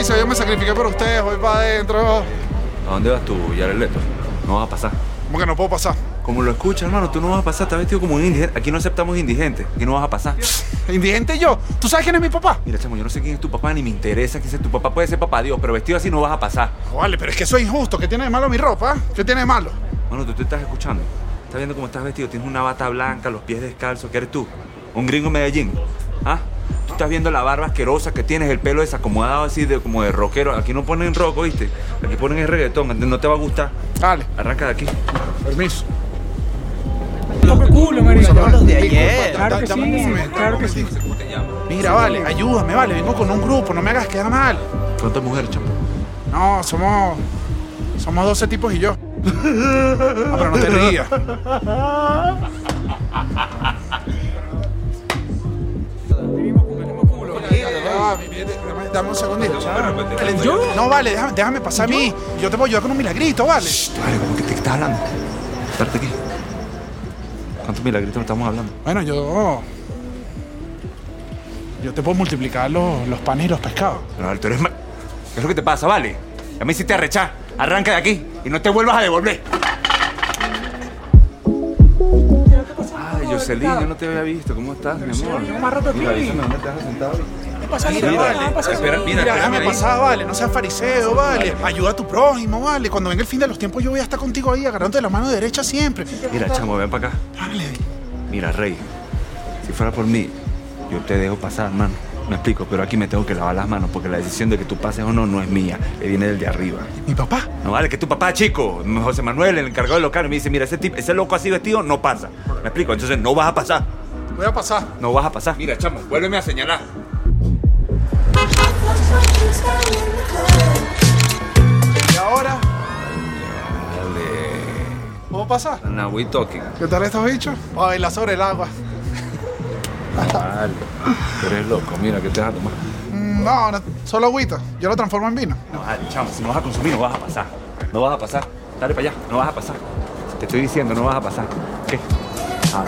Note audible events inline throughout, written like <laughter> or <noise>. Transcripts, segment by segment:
dice, yo me sacrifiqué por ustedes, voy para adentro. ¿A dónde vas tú, Jared Leto? No vas a pasar. ¿Cómo que no puedo pasar? Como lo escuchas, hermano, tú no vas a pasar. Estás vestido como un indigente. Aquí no aceptamos indigentes. Aquí no vas a pasar. Indigente yo. ¿Tú sabes quién es mi papá? Mira, chamo, yo no sé quién es tu papá ni me interesa quién es tu papá. Puede ser papá Dios, pero vestido así no vas a pasar. Vale, pero es que eso es injusto. ¿Qué tiene de malo mi ropa? ¿Qué tiene de malo? Mano, tú te estás escuchando. Estás viendo cómo estás vestido. Tienes una bata blanca, los pies descalzos. ¿Qué eres tú? ¿Un gringo en Medellín? ¿Ah? Tú estás viendo la barba asquerosa que tienes, el pelo desacomodado así de como de rockero. Aquí no ponen rock, ¿viste? Aquí ponen el reggaetón. No te va a gustar. Dale, Arranca de aquí. permiso. Tope culo, marico. los de ayer. Claro que sí. Mira, vale, ayúdame, vale. Vengo con un grupo, no me hagas quedar mal. ¿Cuántas mujeres, chamo? No, somos. Somos 12 tipos y yo. Ah, pero no te rías. <laughs> Ah, mi bien, dame- un segundito. ¿Yo? No, vale, déjame, déjame pasar a mí. Yo te voy a ayudar con un milagrito, vale. Vale, ¿cómo que te estás hablando? Espérate aquí. ¿Cuántos milagritos estamos hablando? Bueno, yo. Yo te puedo multiplicar los, los panes y los pescados. Pero, tú eres ma- ¿Qué es lo que te pasa, vale? Ya me hiciste arrechar. Arranca de aquí y no te vuelvas a devolver. Ay, Jocelyn, yo no te había visto. ¿Cómo estás, mi amor? llevo más rato aquí. avísame dónde te has sentado. ¿Qué pasa, Mira, vale. ¿Qué pasa? Espera, mira, Mira, déjame ahí. pasar, vale. No seas fariseo, vale. Ayuda a tu prójimo, vale. Cuando venga el fin de los tiempos, yo voy a estar contigo ahí, agarrándote de la mano derecha siempre. Mira, chamo, ven para acá. Dale. Mira, Rey, si fuera por mí, yo te dejo pasar, hermano. Me explico, pero aquí me tengo que lavar las manos porque la decisión de que tú pases o no no es mía, le viene del de arriba. Mi papá. No vale, que tu papá, chico, José Manuel, el encargado del local, me dice, mira, ese, tipo, ese loco así vestido no pasa. Me explico, entonces no vas a pasar. Voy a pasar. No vas a pasar. Mira, chamo, vuélveme a señalar. Y ahora, Dale. ¿puedo pasar? Now we talking. ¿Qué tal estos bichos? A bailar sobre el agua. Vale. Eres loco, mira, ¿qué te vas a tomar? Mm, No, no, solo agüita. Yo lo transformo en vino. No, vale, chamo, si no vas a consumir, no vas a pasar. No vas a pasar. Dale para allá, no vas a pasar. Te estoy diciendo, no vas a pasar. ¿Qué? Ah,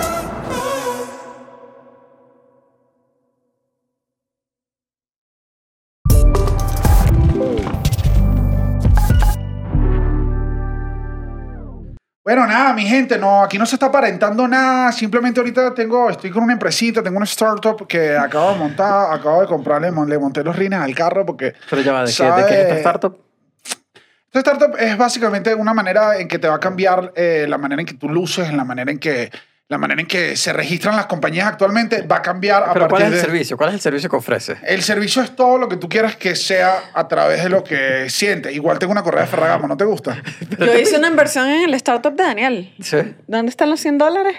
Bueno, nada, mi gente, no, aquí no se está aparentando nada. Simplemente ahorita tengo, estoy con una empresita, tengo una startup que acabo de montar, acabo de comprarle, le monté los rines al carro porque. Pero ya va, ¿de qué, ¿sabe? ¿de qué es esta startup? Esta startup es básicamente una manera en que te va a cambiar eh, la manera en que tú luces, en la manera en que la manera en que se registran las compañías actualmente va a cambiar a Pero ¿cuál partir es el de servicio? ¿Cuál es el servicio que ofrece? el servicio es todo lo que tú quieras que sea a través de lo que sientes. Igual tengo una correa de Ferragamo, ¿no te gusta? <laughs> Yo hice una inversión en el startup de Daniel. Sí. ¿Dónde están los 100 dólares?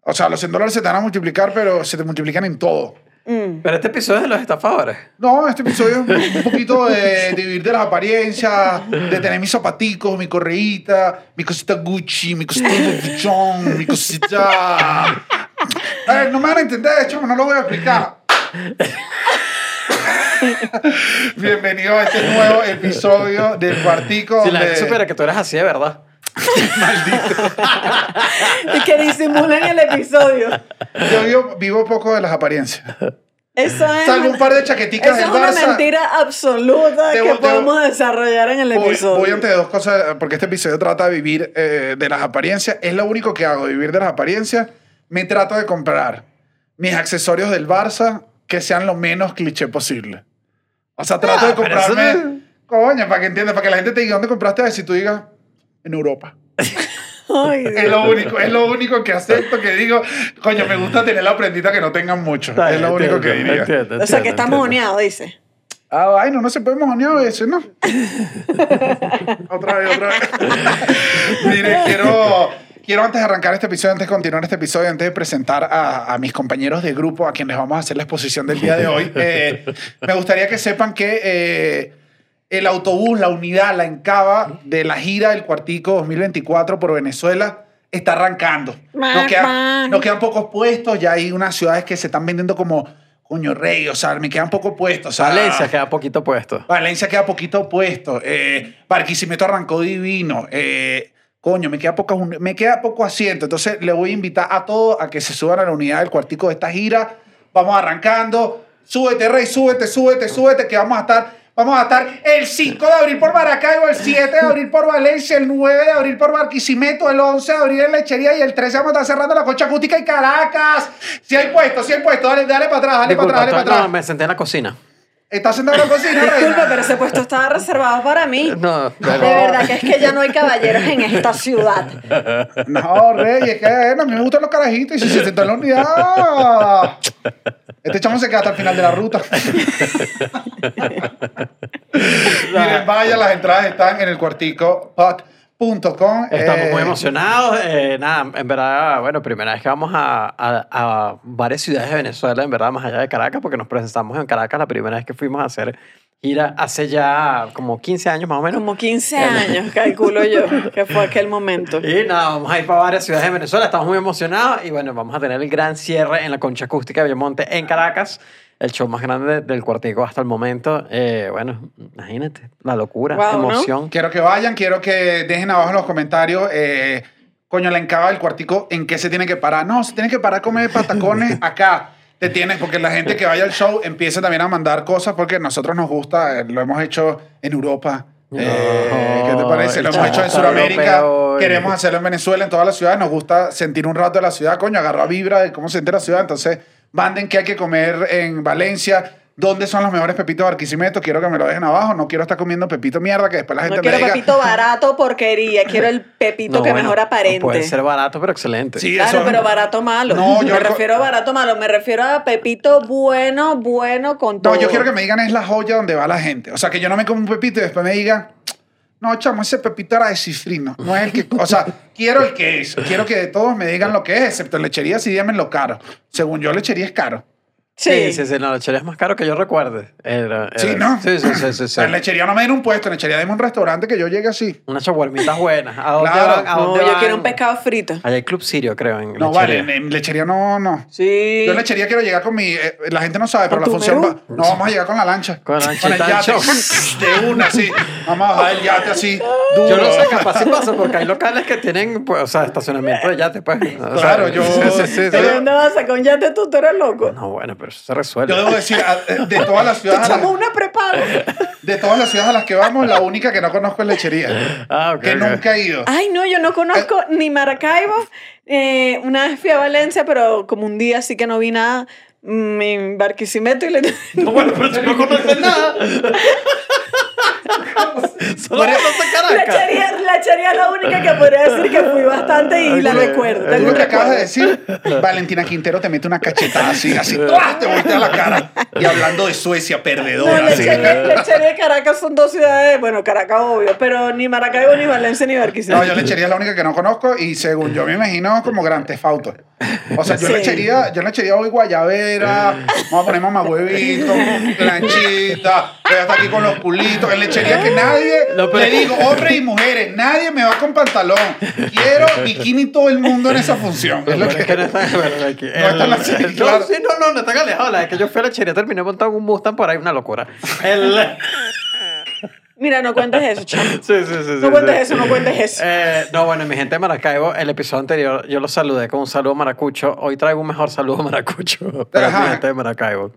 O sea, los 100 dólares se te van a multiplicar, pero se te multiplican en todo. Mm. Pero este episodio es de los estafadores. No, este episodio es un poquito de, de vivir de las apariencias, de tener mis zapaticos, mi correíta, mi cosita Gucci, mi cosita Vuitton, mi cosita... A ver, no me van a entender, de hecho, no lo voy a explicar. Bienvenido a este nuevo episodio del Cuartico. Si la supiera que tú eres así de verdad. <laughs> Y que disimulan el episodio. Yo vivo, vivo poco de las apariencias. Eso es. Salvo un par de chaqueticas Eso es del una Barça. mentira absoluta Debo- que debo- podemos desarrollar en el Voy, episodio. voy ante dos cosas, porque este episodio trata de vivir eh, de las apariencias. Es lo único que hago, vivir de las apariencias. Me trato de comprar mis accesorios del Barça que sean lo menos cliché posible. O sea, trato Ah, de eso comprarme... no- Coño, para que entiendas, para que la gente te diga, ¿dónde compraste eso? Y tú digas, en Europa. Ay. <laughs> Es lo único, es lo único que acepto, que digo, coño, me gusta tener la prendita que no tengan mucho. es lo único que diría. Entiendo, o sea, que entiendo, está entiendo. mojoneado, dice. Ah, ay, no, no se puede mojonear a veces, ¿no? <laughs> otra vez, otra vez. Mire, quiero, quiero antes de arrancar este episodio, antes de continuar este episodio, antes de presentar a, a mis compañeros de grupo a quienes vamos a hacer la exposición del día de hoy, eh, me gustaría que sepan que eh, el autobús, la unidad, la encaba de la gira del Cuartico 2024 por Venezuela está arrancando. Nos quedan, nos quedan pocos puestos, ya hay unas ciudades que se están vendiendo como coño rey, o sea, me quedan pocos puestos. o sea, Valencia queda poquito puesto. Valencia queda poquito puesto. Eh, Barquisimeto arrancó divino. Eh, coño, me queda, poca, me queda poco asiento. Entonces le voy a invitar a todos a que se suban a la unidad del cuartico de esta gira. Vamos arrancando. Súbete, Rey, súbete, súbete, súbete, que vamos a estar Vamos a estar el 5 de abril por Maracaibo, el 7 de abril por Valencia, el 9 de abril por Barquisimeto, el 11 de abril en Lechería y el 13 vamos a estar cerrando la Concha Acústica y Caracas. Si hay puesto, si hay puesto, dale, dale para atrás, dale Disculpa, para atrás, dale no, para atrás. me senté en la cocina. ¿Estás sentado en la cocina, Disculpe, reina? pero ese puesto estaba reservado para mí. No, De verdad que es que ya no hay caballeros en esta ciudad. No, Rey, es que bueno, a mí me gustan los carajitos y si se sentó en la unidad. Este chamo se queda hasta el final de la ruta. <laughs> Miren, vaya, las entradas están en el cuartico pot.com. Estamos Eh, muy emocionados. eh, nada, en verdad, bueno, primera vez que vamos a, a- a varias ciudades de Venezuela, en verdad, más allá de Caracas, porque nos presentamos en Caracas la primera vez que fuimos a hacer gira hace ya como 15 años más o menos. Como 15 años, <laughs> calculo yo, que fue aquel momento. Y nada, vamos a ir para varias ciudades de Venezuela, estamos muy emocionados y bueno, vamos a tener el gran cierre en la Concha Acústica de Villamonte en Caracas, el show más grande del cuartico hasta el momento. Eh, bueno, imagínate, la locura, Wow, ¿no? emoción. Quiero que vayan, quiero que dejen abajo en los comentarios. eh, coño, la encaba del cuartico, ¿en qué se tiene que parar? No, se tiene que parar a comer patacones <laughs> acá. Te tienes, porque la gente que vaya al show empieza también a mandar cosas porque a nosotros nos gusta, eh, lo hemos hecho en Europa. Eh, ¿Qué te parece? Lo hemos hecho en Sudamérica, queremos hacerlo en Venezuela, en todas las ciudades. Nos gusta sentir un rato de la ciudad, coño, agarrar vibra de cómo se siente la ciudad. Entonces, manden qué hay que comer en Valencia. ¿Dónde son los mejores pepitos de Barquisimeto? Quiero que me lo dejen abajo. No quiero estar comiendo pepito mierda que después la gente No me quiero diga. pepito barato, porquería. Quiero el pepito <laughs> No, que bueno, mejor aparente. Puede ser barato, pero excelente. Sí, Claro, eso- pero barato malo. No, yo me refiero a barato malo. Me refiero a pepito bueno, bueno con todo. No, yo quiero que me digan es la joya donde va la gente. O sea, que yo no me como un pepito y después me digan, no, chamo, ese pepito era de cifrino. No es el que... O sea, quiero el que es. Quiero que todos me digan lo que es, excepto lechería, sí díganme lo caro. Según yo, lechería es caro. Sí, sí, sí, no, la lechería es más caro que yo recuerde. Era- Sí, ¿no? Sí, sí, sí, sí. Sí. en lechería no me den un puesto, en lechería denme un restaurante que yo llegue así. Unas chaguarmitas buenas. ¿A dónde Claro. van? ¿A No, dónde yo van? quiero un pescado frito. Allá hay Club Sirio, creo, en No, lechería. vale, en, en lechería no, no. Sí. Yo en lechería quiero llegar con mi... eh, la gente no sabe, pero ¿Con la tu función va... No, vamos a llegar con la lancha. Con la lanchita el yate. <laughs> De una, así. Vamos a bajar el yate así. Duro. Yo no sé, capaz sí pasa, porque hay locales que tienen, pues, o sea, estacionamiento de yate, pues. O sea, Claro, yo- <laughs> Sí, sí, sí, sí. ¿De dónde vas a sacar un yate tú? Tú eres loco. No, bueno, pero eso se resuelve. Yo debo decir, de todas las <laughs> ciudades... a las- echamos una prepago. De todas las ciudades a las que vamos, la única que no conozco es lechería. Ah, ok, que nunca he ido. Ay, no, yo no conozco ni Maracaibo. Eh, una vez fui a Valencia, pero como un día sí que no vi nada. En Barquisimeto y le... No, bueno, pero si no conoces nada. <laughs> Solo. Lechería, lechería es la única que podría decir que fui bastante y la recuerdo. Tú lo que acabas de decir, Valentina Quintero te mete una cachetada así, así, ¡tuah! te voltea la cara. Y hablando de Suecia, No, perdedora. así. lechería, lechería y Caracas son dos ciudades, bueno, Caracas obvio, pero ni Maracaibo, ni Valencia, ni Barquisimeto. No, yo lechería es la única que no conozco y según yo me imagino como Gran Tefauto. O sea, yo Sí. lechería, yo lechería voy guayabera, vamos a poner mamá huevito, planchita, voy a estar aquí con los culitos. En lechería que nadie, <laughs> No, pero- le digo, hombres y mujeres, nadie me va con pantalón. Quiero bikini todo el mundo en esa función. Es lo que... que no están, aquí- <laughs> No están claro. No, sí, no, no, no están alejados. La que yo fui a la lechería terminé montando un Mustang por ahí, una locura. El... Mira, no cuentes eso, chamo. Sí, <laughs> sí, sí. sí, No cuentes sí. eso, no cuentes eso. Eh, no, bueno, mi gente de Maracaibo, el episodio anterior yo los saludé con un saludo maracucho. Hoy traigo un mejor saludo maracucho para mi gente de Maracaibo.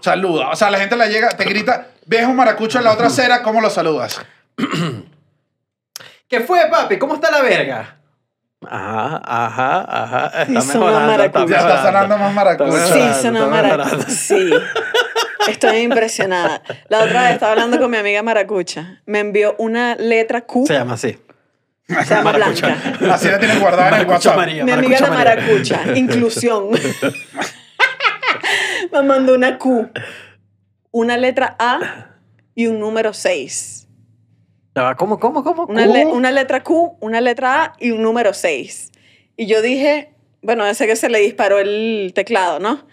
Saluda. O sea, la gente la llega, te grita, ves un maracucho en la otra acera, ¿cómo lo saludas? ¿Qué fue, papi? ¿Cómo está la verga? Ajá, ajá, ajá. Está Sí, sonó mejorando, está. Ya está sonando más maracucho. Sí, sonó maracucho. Sí. Estoy impresionada. La otra vez estaba hablando con mi amiga Maracucha. Me envió una letra Q. Se llama así. Se llama Maracucha. Blanca. Así la tienes guardada en el WhatsApp. María. Mi amiga la María. Maracucha. Inclusión. <laughs> Me mandó una Q. Una letra A y un número 6. Ya va, ¿Cómo, cómo, cómo? Una, le- una letra Q, una letra A y un número 6. Y yo dije, bueno, ese que se le disparó el teclado, ¿no?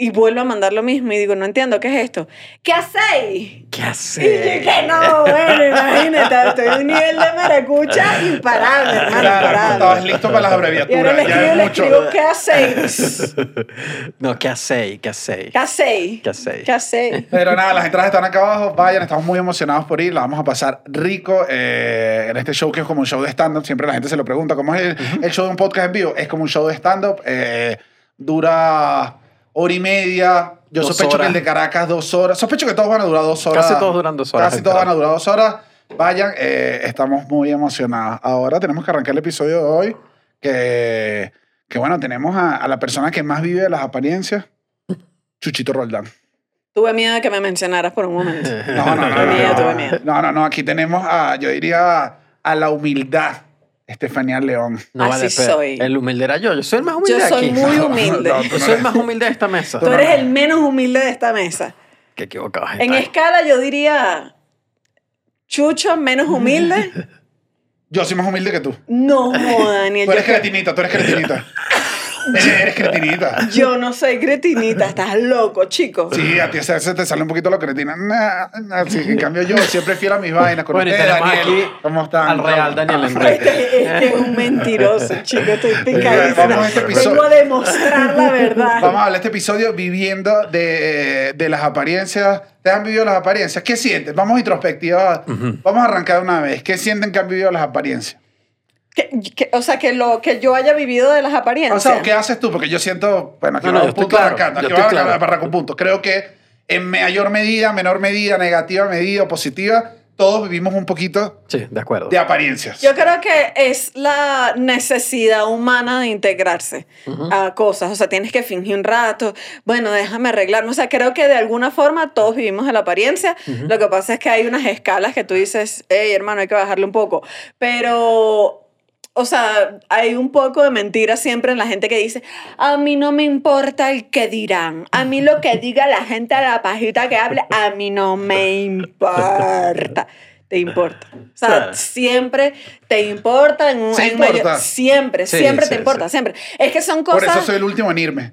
Y vuelvo a mandar lo mismo y digo, no entiendo, ¿qué es esto? ¿Qué hacéis? ¿Qué Y hace? dije, no, bueno, imagínate, estoy a un nivel de maracucha imparable, hermano, Claro, no estabas imparable. listo para las Y ahora abreviaturas. le Ya escribo, es le mucho. escribo, ¿qué hacéis? <laughs> No, ¿qué hacéis? ¿Qué hacéis? ¿Qué hacéis? ¿Qué hacéis? ¿Qué hacéis? Pero nada, las entradas están acá abajo. Vayan, estamos muy emocionados por ir. La vamos a pasar rico eh, en este show que es como un show de stand-up. Siempre la gente se lo pregunta, ¿cómo es el, el show de un podcast en vivo? Es como un show de stand-up. eh, dura hora y media. Yo Dos sospecho que horas. el de Caracas dos horas. Sospecho que todos van a durar dos horas. Casi todos duran dos horas, Casi todos van a durar dos horas. Vayan, eh, estamos muy emocionados. Ahora tenemos que arrancar el episodio de hoy. Que, que bueno, tenemos a, a la persona que más vive de las apariencias, Chuchito Roldán. Tuve miedo de que me mencionaras por un momento. No, no, no. No, no, no. Aquí tenemos a, yo diría, a la humildad, Estefanía León. No Así vale, soy. El humilde era yo. Yo soy el más humilde Yo de soy aquí. muy <laughs> No, humilde. no, Yo soy el más humilde de esta mesa. Tú eres el menos humilde de esta mesa. Qué equivocado. En escala yo diría Chucho menos humilde. <laughs> Yo soy más humilde que tú. No, Daniel. Tú eres cretinita, tú eres cretinita. <laughs> eres, cretinita. yo no soy cretinita. Estás loco, chico. Sí, a ti se, se te sale un poquito lo cretina. Nah, nah, sí, en cambio yo siempre fiel a mis vainas. Con Bueno, Daniel. aquí ¿Cómo están? al real Daniel Este, Enrique. este es un mentiroso, chico. Estoy Vamos picadísima. a este episodio. Vengo a demostrar la verdad. Vamos a hablar de este episodio viviendo de, de las apariencias. ¿Te han vivido las apariencias? ¿Qué sienten? Vamos a introspectiva. Vamos a arrancar de una vez. ¿Qué sienten que han vivido las apariencias? Que- que- o sea, que lo que yo haya vivido de las O apariencias. sea, ¿qué haces tú? Porque yo siento, bueno, aquí No, va no, yo un estoy punto claro, yo Aquí estoy va claro. a arrancar un punto. Creo que en mayor medida, menor medida, negativa medida o positiva, todos vivimos un poquito Sí, de acuerdo. de apariencias. Yo creo que es la necesidad humana de integrarse a cosas. O sea, tienes que fingir un rato. Bueno, déjame arreglarme. O sea, creo que de alguna forma todos vivimos de la apariencia. Lo que pasa es que hay unas escalas que tú dices, hey, hermano, hay que bajarle un poco. Pero. O sea, hay un poco de mentira siempre en la gente que dice, a mí no me importa el que dirán, a mí lo que diga la gente a la pajita que hable, a mí no me importa. Te importa. O sea, Sí. siempre te importa. En un, Sí en mayor- siempre, Sí, siempre sí, te importa, sí. siempre. Es que son Por cosas... eso soy el último en irme.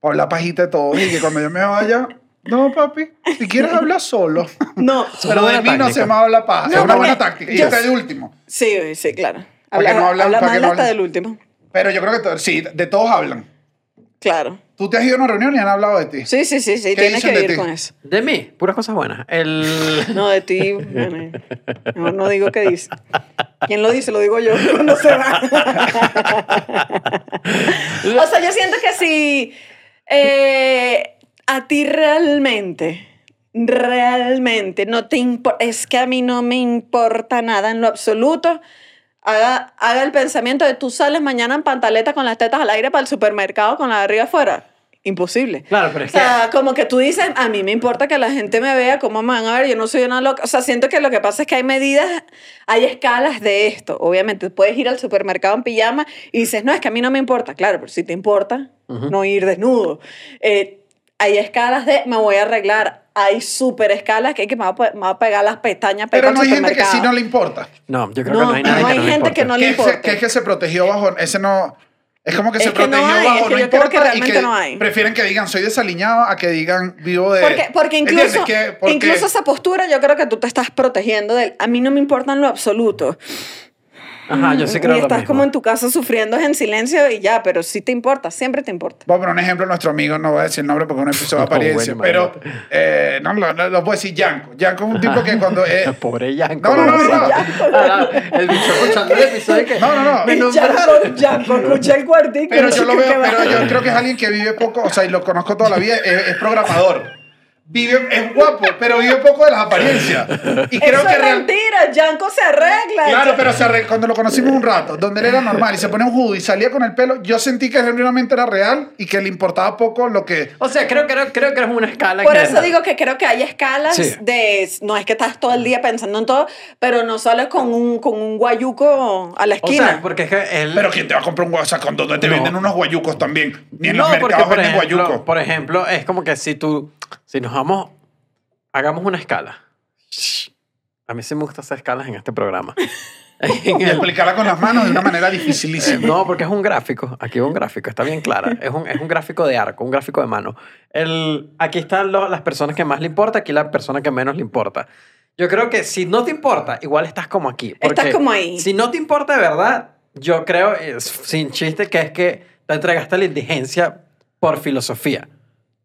Por la pajita de todos. Y que cuando yo me vaya, no, papi, si quieres hablar solo. No, Pero de mí no se me habla paja. No, es una buena táctica. Y yo- está de último. sí, sí, claro. ¿Para qué Habla, no hablan? habla ¿Para qué mal no hasta hablan? del último. Pero yo creo que to- sí, de todos hablan. Claro. Tú te has ido a una reunión y han hablado de ti. Sí, sí, sí, sí. ¿Qué Tienes dicen que de vivir ti? con eso. De mí, puras cosas buenas. El... <laughs> No, de ti, bueno, mejor no digo qué dice. ¿Quién lo dice? Lo digo yo <laughs> cuando se va. <laughs> o sea, yo siento que si eh, a ti realmente, realmente no te importa, es que a mí no me importa nada en lo absoluto. Haga, haga el pensamiento de tú sales mañana en pantaleta con las tetas al aire para el supermercado con la de arriba afuera. Imposible. Claro, pero es O sea, como que tú dices, a mí me importa que la gente me vea, cómo me van a ver, yo no soy una loca. O sea, siento que lo que pasa es que hay medidas, hay escalas de esto. Obviamente, puedes ir al supermercado en pijama y dices, no, es que a mí no me importa. Claro, pero si te importa, no ir desnudo. Eh, hay escalas de, me voy a arreglar. Hay super escalas que, que me, va a, pe- me va a pegar las pestañas. Pero no hay gente que sí no le importa. No, yo creo No, que no hay nadie no que hay no le gente importe. que no le importa. que es que se protegió bajo ese no es como que Es se que no protegió hay, bajo es que no yo creo que importa y realmente que no hay. prefieren que digan soy desaliñado a que digan vivo de Porque, porque incluso, ¿Entiendes? Que- porque- incluso esa postura yo creo que tú te estás protegiendo del a mí no me importa en lo absoluto. Ajá, yo sí creo y lo estás mismo. como en tu casa sufriendo en silencio y ya, pero sí te importa, siempre te importa. Voy a poner un ejemplo, nuestro amigo, no voy a decir el nombre porque es un episodio de No, <laughs> apariencia, bueno, pero eh, no, no, no, lo puedo decir Yanko. Yanko es un tipo que cuando... eh, <laughs> Pobre Yanko. No, no, no, no. Ah, El bicho escuchando el episodio que... No, no, no. Me Yanko, Yanko, escucha el cuartico. pero yo lo veo, pero yo creo que es alguien que vive poco, o sea, y lo conozco toda la vida, es, es programador. Vive, es guapo, pero vive poco de las apariencias. Y creo Eso que es real- mentira, Yanko se arregla. Claro, pero se arre- cuando lo conocimos un rato, donde él era normal y se ponía un hoodie y salía con el pelo, yo sentí que genuinamente era real y que le importaba poco lo que... O sea, creo, creo, creo que es una escala Por eso digo que creo que hay escalas Sí. de... No es que estás todo el día pensando en todo, pero no sales con un, con un guayuco a la O esquina. sea, porque es que él... Pero ¿quién te va a comprar un guayuco? O sea, con donde te No. venden unos guayucos también. Ni en no, los porque mercados por venden ejemplo, guayucos. por ejemplo, es como que si tú... Si nos vamos... Hagamos una escala. A mí sí me gusta hacer escalas en este programa. <laughs> En Y explicarla con las manos de una manera dificilísima. No, porque es un gráfico. Aquí va un gráfico, está bien clara. Es un, es un gráfico de arco, un gráfico de mano. El, aquí están lo- las personas que más le importa, aquí la persona que menos le importa. Yo creo que si no te importa, igual estás como aquí. Estás como ahí. Si no te importa de verdad, yo creo, es- sin chiste, que es que te entregaste a la indigencia por filosofía.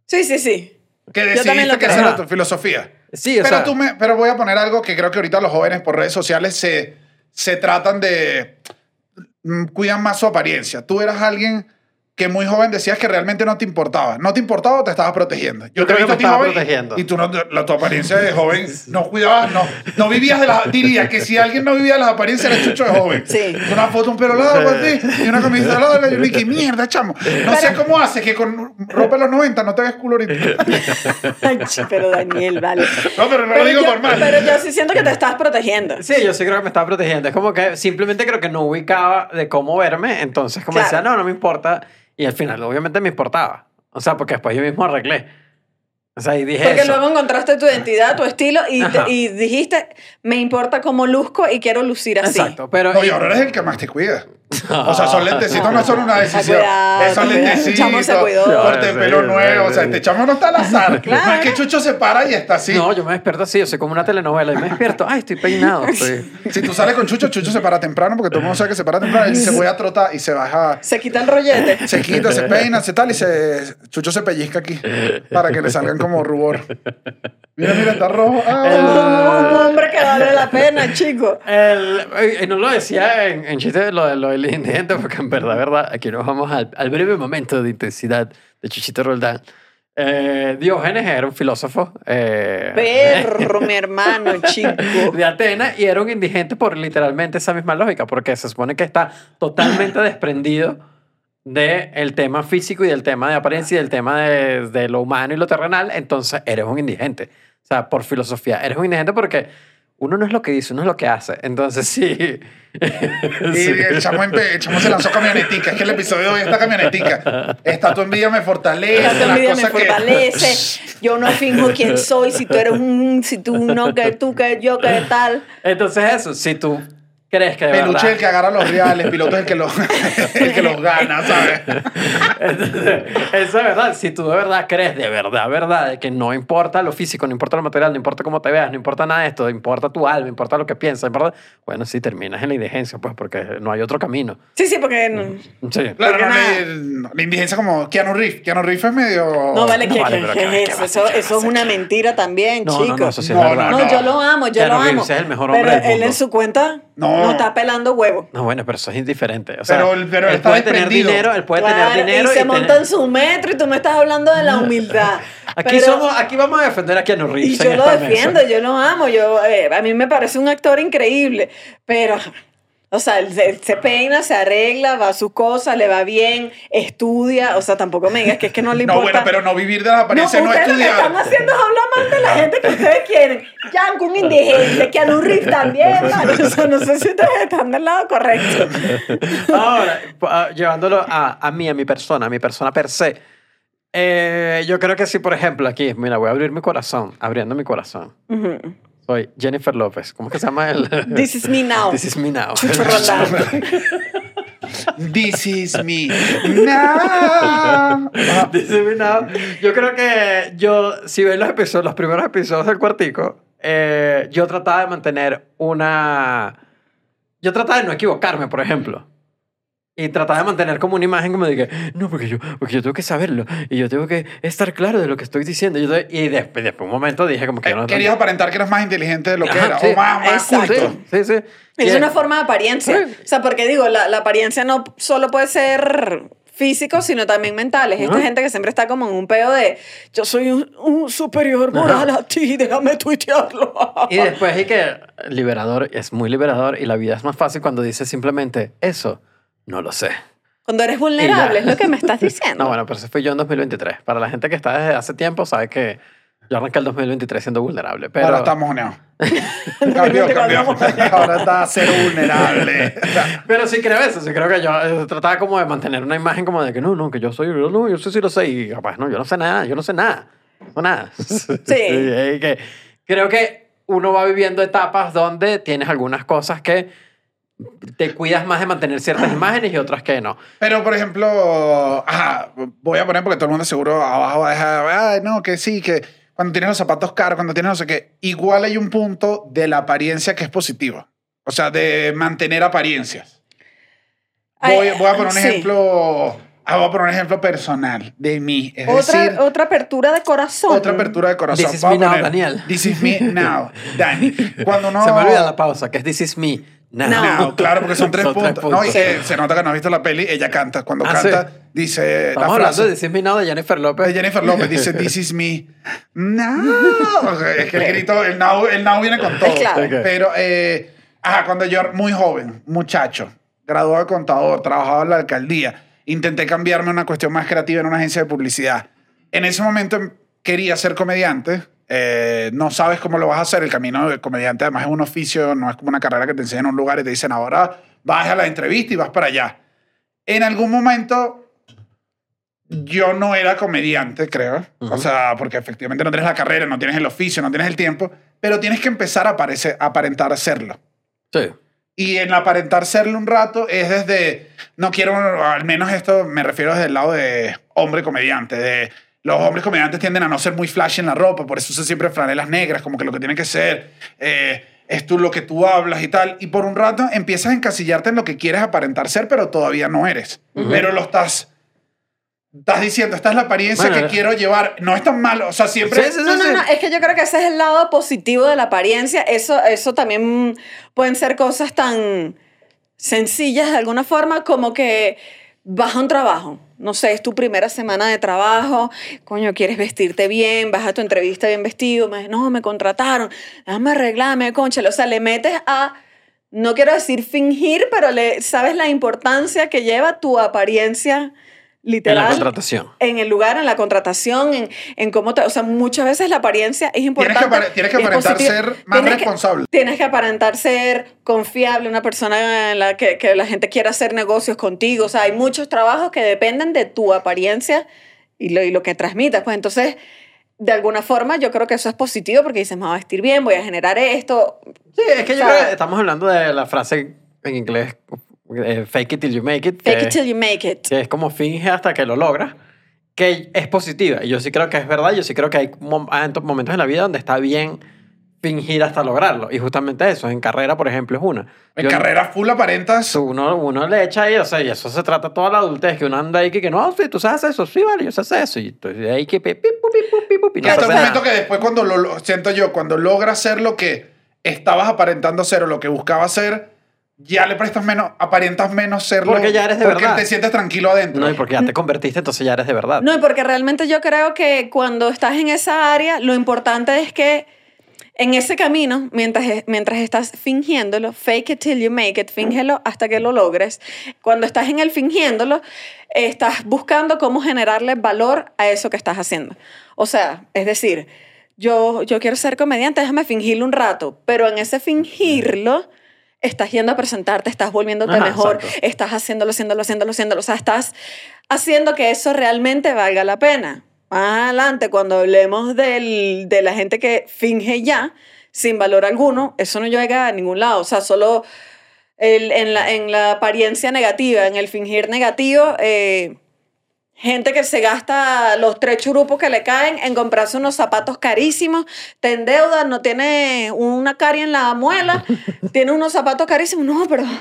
Sí, sí, sí. Que decidiste que esa era tu filosofía. Sí, o pero, sea, tú me, pero voy a poner algo que creo que ahorita los jóvenes por redes sociales se, se tratan de... mm, cuidan más su apariencia. Tú eras alguien que muy joven decías que realmente no te importaba. No te importaba o te estabas protegiendo. Yo Yo te creo visto que a me ti estaba joven protegiendo. y tú no, la, tu apariencia de joven <laughs> no cuidabas, no, no vivías de la... Diría que si alguien no vivía de las apariencias era chucho de joven. Sí. Una foto, un pelo largo así y una camisa larga. Y yo dije, mierda, chamo. No sé cómo haces que con ropa de los 90 no te ves culo ahorita. Pero Daniel, vale. No, pero no lo digo yo, por mal. Pero yo sí siento que te estás protegiendo. Sí, yo sí creo que me estaba protegiendo. Es como que simplemente creo que no ubicaba de cómo verme. Entonces, como Claro. decía, no, no me importa. Y al final, obviamente, me importaba. O sea, porque después yo mismo arreglé. O sea, y dije Porque eso. luego encontraste tu identidad, tu estilo y, te- y dijiste, me importa cómo luzco y quiero lucir así. Exacto, pero... No, y ahora eres el que más te cuida. O sea, son lentecitos, no son una decisión. cuidado, Es son cuidado. lentecitos, corte de pelo nuevo. O sea, este chamo no está al azar. No es <laughs> Claro. que Chucho se para y está así. No, yo me despierto así, yo soy como una telenovela. Y me despierto, ay, estoy peinado. estoy- Si tú sales con Chucho, Chucho se para temprano porque todo el mundo sabe que se para temprano y se voy a trotar y se baja. Se quita el rollete. Se quita, se peina, se tal y se. Chucho se pellizca aquí para que le salgan como rubor. Mira, mira, está rojo. Ah. Un hombre que vale la pena, chico. El, y no lo decía en, en chiste de lo, de lo del indigente, porque en verdad, verdad, aquí nos vamos al, al breve momento de intensidad de Chuchito Roldán. Eh, Diógenes era un filósofo eh, Perro, <laughs> mi hermano, chico. de Atenas y era un indigente por literalmente esa misma lógica, porque se supone que está totalmente desprendido del tema físico y del tema de apariencia y del tema de, de lo humano y lo terrenal, entonces eres un indigente. O sea, por filosofía, eres un indigente porque uno no es lo que dice, uno es lo que hace. Entonces, sí. <laughs> Y el chamo, empe- el chamo se lanzó camionetica. Es que el episodio de hoy está camionetica. Está tu envidia me fortalece. Esta las envidia me que- fortalece. <laughs> Yo no finjo quién soy. Si tú eres un. Si tú no, que tú, que yo, que tal. Entonces, eso, si tú crees que de Peluche es verdad... el que agarra los reales, <laughs> piloto es el que los, <laughs> el que los gana, ¿sabes? Entonces, eso es verdad. Si tú de verdad crees, de verdad, verdad, de que no importa lo físico, no importa lo material, no importa cómo te veas, no importa nada de esto, importa tu alma, importa lo que piensas, importa... Bueno, sí, terminas en la indigencia, pues, porque no hay otro camino. Sí, sí, porque. No, Sí. Claro, Porque no, nada. la, la indigencia como Keanu Reeves. Keanu Reeves es medio... no vale, no que, vale, que- pero que que- es eso. Eso, que eso es una mentira también, chicos. no, no, eso sí No, es verdad. no, No, yo lo amo, yo Keanu lo amo. Reeves es el mejor hombre pero del él mundo. en su cuenta No. No, está pelando huevo. No, bueno, pero eso es indiferente. O sea, Pero él- pero él él está puede tener dinero, él puede Claro, tener dinero y se tener- monta en su metro y tú me estás hablando de la <laughs> humildad. Aquí, Pero- somos, aquí vamos a defender a Keanu Reeves Y en yo lo esta mesa. defiendo, yo lo amo, yo, eh, a mí me parece un actor increíble, pero, o sea, él, se- él se peina, se arregla, va a sus cosas, le va bien, estudia, o sea, tampoco me digas que es que no le <laughs> No, importa. bueno, pero no vivir de las No, apariencias, no, ustedes lo que estudiar. están haciendo es hablar mal de la gente que ustedes quieren. Yanko, un indigente, Keanu Reeves también, vale. O sea, no sé si ustedes están del lado correcto. Ahora, ah, llevándolo a, a mí, a mi persona, a mi persona per se. eh, yo creo que si, por ejemplo, aquí, mira, voy a abrir mi corazón, abriendo mi corazón. Ujú. Soy Jennifer López. ¿Cómo es que se llama el? <laughs> This is me now. This is me now. Chucho. This is me. No. <laughs> This is me now. Yo creo que yo, si ven los episodios, los primeros episodios del cuartico, eh, yo trataba de mantener una... Yo trataba de no equivocarme, por ejemplo. Y trataba de mantener como una imagen como de que, no, porque yo, porque yo tengo que saberlo y yo tengo que estar claro de lo que estoy diciendo. Y, yo y después, después un momento dije como que yo no... Querías aparentar que eras más inteligente de lo que Ajá, era. sí. O más, más Exacto. culto. Sí, sí, sí. Es una forma de apariencia. Sí. O sea, porque digo, la, la apariencia no solo puede ser físico, sino también mental. Es esta Ajá. gente que siempre está como en un peo de yo soy un, un superior moral a ti, déjame tuitearlo. Y después y que liberador, es muy liberador y la vida es más fácil cuando dices simplemente eso, no lo sé. Cuando eres vulnerable, es lo que me estás diciendo. No, bueno, pero eso fui yo en 2023. Para la gente que está desde hace tiempo sabe que yo arranqué el 2023 siendo vulnerable. Pero Ahora está mojoneado. cambió, <laughs> cambió. Ahora está cero vulnerable. <laughs> Pero sí creo eso, sí creo que yo eh, trataba como de mantener una imagen como de que no, no, que yo soy, yo no, yo sí, sí lo sé. Y capaz, no, yo no sé nada, yo no sé nada. No nada. <laughs> Sí. y que creo que uno va viviendo etapas donde tienes algunas cosas que te cuidas más de mantener ciertas imágenes y otras que no. Pero, por ejemplo, ajá, voy a poner porque todo el mundo seguro abajo va a dejar, ay, no, que sí, que cuando tienes los zapatos caros, cuando tienes no sé qué, igual hay un punto de la apariencia que es positiva. O sea, de mantener apariencias. Voy, Ay, voy a poner un sí. ejemplo, ah, voy a poner un ejemplo personal de mí. Es Otra, decir, otra apertura de corazón. otra apertura de corazón. This is me now, poner, Daniel. This is me now, <laughs> Dani. Cuando no... Se me olvida la pausa, que es This is me Now. No, claro, porque son tres Son tres puntos. No, y puntos. se, se nota que no has visto la peli. Ella canta. Cuando Ah, canta, ¿sí? dice Estamos la hablando de This Is Me Now de Jennifer López. de Jennifer López. Dice, This is me. No. Es que el grito, el now, el now viene con todo. Claro. Pero, eh, ajá, cuando yo era muy joven, muchacho, graduado de contador, trabajaba en la alcaldía, intenté cambiarme a una cuestión más creativa en una agencia de publicidad. En ese momento em, quería ser comediante. Eh, no sabes cómo lo vas a hacer. El camino del comediante además es un oficio, no es como una carrera que te enseñan en un lugar y te dicen ahora vas a la entrevista y vas para allá. En algún momento yo no era comediante, creo. O sea, porque efectivamente no tienes la carrera, no tienes el oficio, no tienes el tiempo, pero tienes que empezar a parecer, a aparentar serlo. Sí. Y en aparentar serlo un rato es desde, no quiero, al menos esto me refiero desde el lado de hombre comediante, de los hombres comediantes tienden a no ser muy flash en la ropa, por eso usan siempre franelas negras, como que lo que tiene que ser eh, es tú lo que tú hablas y tal. Y por un rato empiezas a encasillarte en lo que quieres aparentar ser, pero todavía no eres. Pero lo estás, estás diciendo, esta es la apariencia Bueno, que quiero llevar. No es tan malo, o sea, siempre... Sí, sí, sí. No, no, no, es que yo creo que ese es el lado positivo de la apariencia. Eso, eso también pueden ser cosas tan sencillas de alguna forma como que vas a un trabajo. No sé, es tu primera semana de trabajo, coño, quieres vestirte bien, vas a tu entrevista bien vestido, me, no, me contrataron, déjame arreglarme, concha. O sea, le metes a, no quiero decir fingir, pero le, sabes la importancia que lleva tu apariencia En literal la contratación. en el lugar, en la contratación, en, en cómo te... O sea, muchas veces la apariencia es Tienes importante. que, tienes que y es aparentar ser más Tienes que- responsable. tienes que aparentar ser confiable, una persona en la que, que la gente quiera hacer negocios contigo. O sea, hay muchos trabajos que dependen de tu apariencia y lo, y lo que transmitas. Pues entonces, de alguna forma, yo creo que eso es positivo porque dices, me voy a vestir bien, voy a generar esto. Sí, es que yo O sea, creo que estamos hablando de la frase en inglés, eh, fake it till you make it. Fake que- it till you make it. que es como finge hasta que lo logras, que es positiva. Y yo sí creo que es verdad, yo sí creo que hay mom- hay momentos en la vida donde está bien fingir hasta lograrlo. Y justamente eso, en carrera, por ejemplo, es una. En Yo- carrera full aparentas... Uno, uno le echa ahí, o sea, y eso se trata toda la adultez, que uno anda ahí que, que no, sí, tú sabes eso, sí, vale, yo sé hacer eso. Y entonces ahí que pi, pi, pu, pi, pu, pi, pu, pi, Y no hasta un momento nada. que después cuando lo, lo- siento yo, cuando logras ser lo que estabas aparentando ser o lo que buscabas ser, ya le prestas menos, aparentas menos serlo. Porque ya eres de porque verdad. te sientes tranquilo adentro. No, y porque ya te convertiste, entonces ya eres de verdad. No, y porque realmente yo creo que cuando estás en esa área, lo importante es que en ese camino, mientras, mientras estás fingiéndolo, fake it till you make it, fíngelo hasta que lo logres. Cuando estás en el fingiéndolo, estás buscando cómo generarle valor a eso que estás haciendo. O sea, es decir, yo, yo quiero ser comediante, déjame fingirlo un rato, pero en ese fingirlo estás yendo a presentarte, estás volviéndote Ajá, mejor, exacto. estás haciéndolo, haciéndolo, haciéndolo, haciéndolo. O sea, estás haciendo que eso realmente valga la pena. Más adelante, cuando hablemos del, de la gente que finge ya, sin valor alguno, eso no llega a ningún lado. O sea, solo el- en, la, en la apariencia negativa, en el fingir negativo, eh, gente que se gasta los tres churupos que le caen en comprarse unos zapatos carísimos, te endeuda, no tiene una carie en la muela, <laughs> tiene unos zapatos carísimos. No, pero esto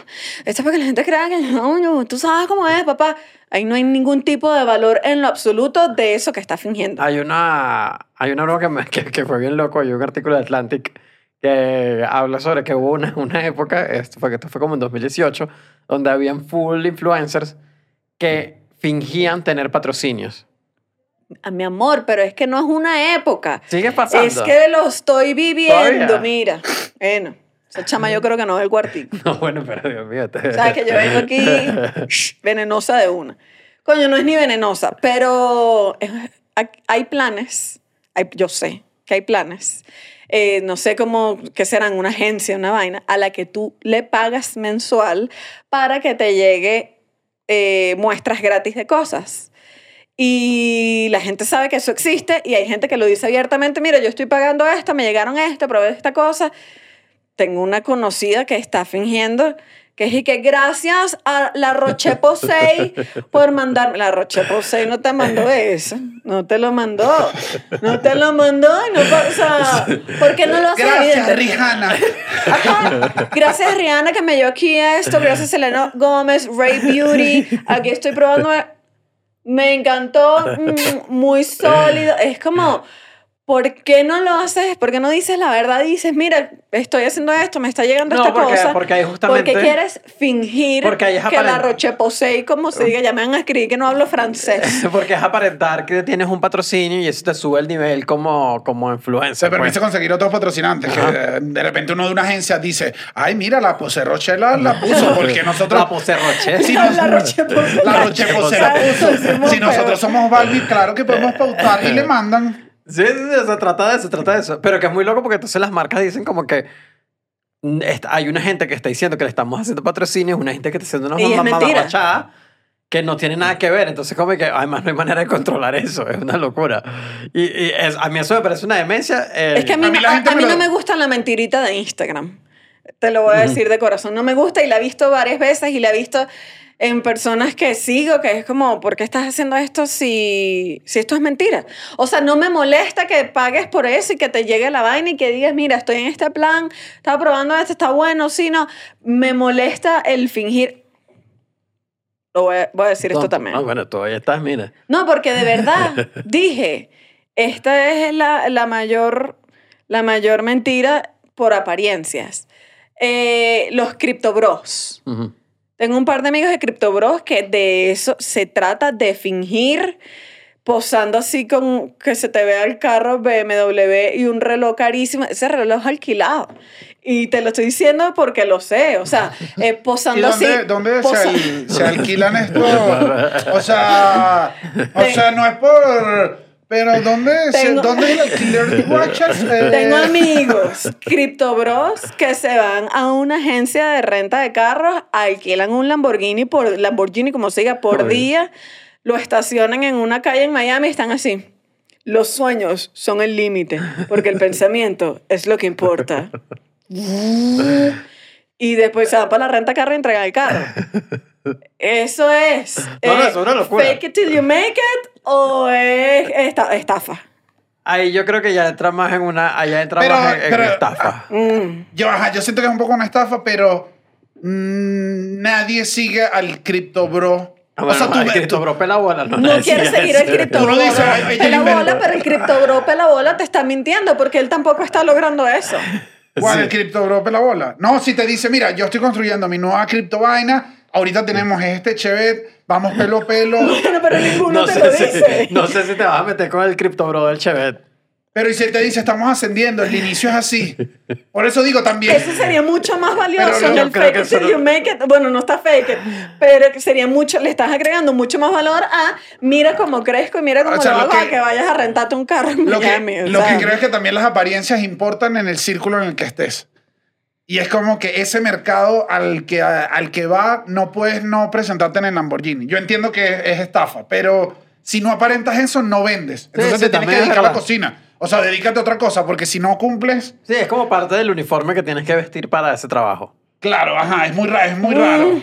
es para que la gente crea que no, no, tú sabes cómo es, papá. Ahí no hay ningún tipo de valor en lo absoluto de eso que está fingiendo. Hay una, hay una broma que, me- que, que fue bien loco. Hay un artículo de Atlantic que habla sobre que hubo una, una época, esto fue, esto fue como en 2018, donde habían full influencers que fingían tener patrocinios. A mi amor, pero es que no es una época. Sigue pasando. Es que lo estoy viviendo, Todavía. mira. Bueno, esa chama yo creo que no es el cuartico. <laughs> No, bueno, pero Dios mío. te- ¿Sabes que yo vengo aquí <laughs> shh, venenosa de una? Coño, no es ni venenosa, pero hay planes, hay- yo sé que hay planes, eh, no sé cómo, que serán una agencia, una vaina, a la que tú le pagas mensual para que te llegue eh, muestras gratis de cosas. Y la gente sabe que eso existe y hay gente que lo dice abiertamente, mira, yo estoy pagando esto, me llegaron esto, probé esta cosa. Tengo una conocida que está fingiendo que es y que gracias a la Roche Posay por mandarme. La Roche Posay no te mandó eso. No te lo mandó. No te lo mandó. No, o sea, ¿por qué no lo haces Gracias, evidente? Rihanna. Ajá. Gracias Rihanna que me dio aquí esto. Gracias Selena Gómez, Ray Beauty. Aquí estoy probando. Me encantó. mm, Muy sólido. Es como, ¿por qué no lo haces? ¿Por qué no dices la verdad? Dices, mira, estoy haciendo esto, me está llegando No, esta porque- cosa. porque ahí justamente- Porque quieres fingir Porque ahí es que la roche posee, como se diga, ya me van a escribir que no hablo francés. <laughs> Porque es aparentar que tienes un patrocinio y eso te sube el nivel como, como Se influencer. permite pues. conseguir otros patrocinantes. Que eh, de repente uno de una agencia dice, ay, mira, la Pose Roche la, la <laughs> puso, porque nosotros... La pose roche. Si <laughs> La Roche Posay. La Roche Posay la puso. Hicimos Si nosotros somos Barbie, claro que podemos pautar y le mandan. Sí, sí, sí, se trata de eso, se trata de eso. Pero que es muy loco porque entonces las marcas dicen como que hay una gente que está diciendo que le estamos haciendo patrocinios, una gente que está haciendo unas mentira. mamaguachadas que no tiene nada que ver. Entonces como que además no hay manera de controlar eso, es una locura. Y, y es- a mí eso me parece una demencia. eh, Es que a mí, A mí no- a- gente a mí lo- no me gusta la mentirita de Instagram. Te lo voy a decir de corazón. No me gusta y la he visto varias veces y la he visto en personas que sigo, que es como, ¿por qué estás haciendo esto si, si esto es mentira? O sea, no me molesta que pagues por eso y que te llegue la vaina y que digas, mira, estoy en este plan, estaba probando esto, está bueno, sí, no. Me molesta el fingir. Lo voy a, voy a decir esto también. No, bueno, todavía estás, mira. No, porque de verdad <laughs> dije, esta es la, la mayor, la mayor mentira por apariencias. Eh, los criptobros. Ujú. Tengo un par de amigos de criptobros que de eso se trata de fingir posando así con que se te vea el carro BMW y un reloj carísimo. Ese reloj es alquilado. Y te lo estoy diciendo porque lo sé. O sea, <laughs> eh, ¿Y posando así. dónde, dónde se, al- se alquilan estos? O sea, <laughs> o sea, no es por... Pero ¿dónde, se, Tengo- ¿dónde el alquiler de <laughs> guachas? Eh, Tengo amigos, <laughs> criptobros, que se van a una agencia de renta de carros, alquilan un Lamborghini por Lamborghini, como se diga, por día, lo estacionan en una calle en Miami y están así. Los sueños son el límite, porque el <laughs> pensamiento es lo que importa. Y después se van para la renta carro y entregan el carro. Eso es. eh, No, no, eso es una locura. Fake it till you make it o es esta- estafa. Ahí yo creo que ya entra más en una, allá entra Pero- más en, en pero- estafa. Mm. Yo, ajá, yo siento que es un poco una estafa, pero mm, nadie sigue al cripto bro. Ah, bueno, o sea, tú, el tú- cripto bro pela bola, no, No nadie quiere sigue seguir eso. el cripto Tú lo dices, pela bola, pero el cripto bro pela bola te está mintiendo porque él tampoco está logrando eso. <laughs> ¿Cuál Sí. el cripto bro la bola? No, si te dice, mira, yo estoy construyendo mi nueva cripto vaina, ahorita tenemos este Chevet, vamos pelo a pelo. <laughs> Bueno, pero ninguno No te sé, lo si, dice. <laughs> no sé si te vas a meter con el cripto bro del Chevet. Pero y si él te dice, estamos ascendiendo, el inicio es así. Por eso digo también. Eso sería mucho más valioso Pero en yo el fake it no- you make it. Bueno, no está fake it, pero sería mucho, le estás agregando mucho más valor a mira cómo crezco y mira cómo O sea, lo hago que- a que vayas a rentarte un carro en Lo Miami. que, o lo que creo es que también las apariencias importan en el círculo en el que estés. Y es como que ese mercado al que, al que va no puedes no presentarte en el Lamborghini. Yo entiendo que es, es estafa, pero si no aparentas eso, no vendes. Entonces sí, te tienes que es dedicar a la cocina. O sea, dedícate a otra cosa, porque si no cumples, Sí, es como parte del uniforme que tienes que vestir para ese trabajo. claro, ajá, es muy, ra- es muy Mm. raro.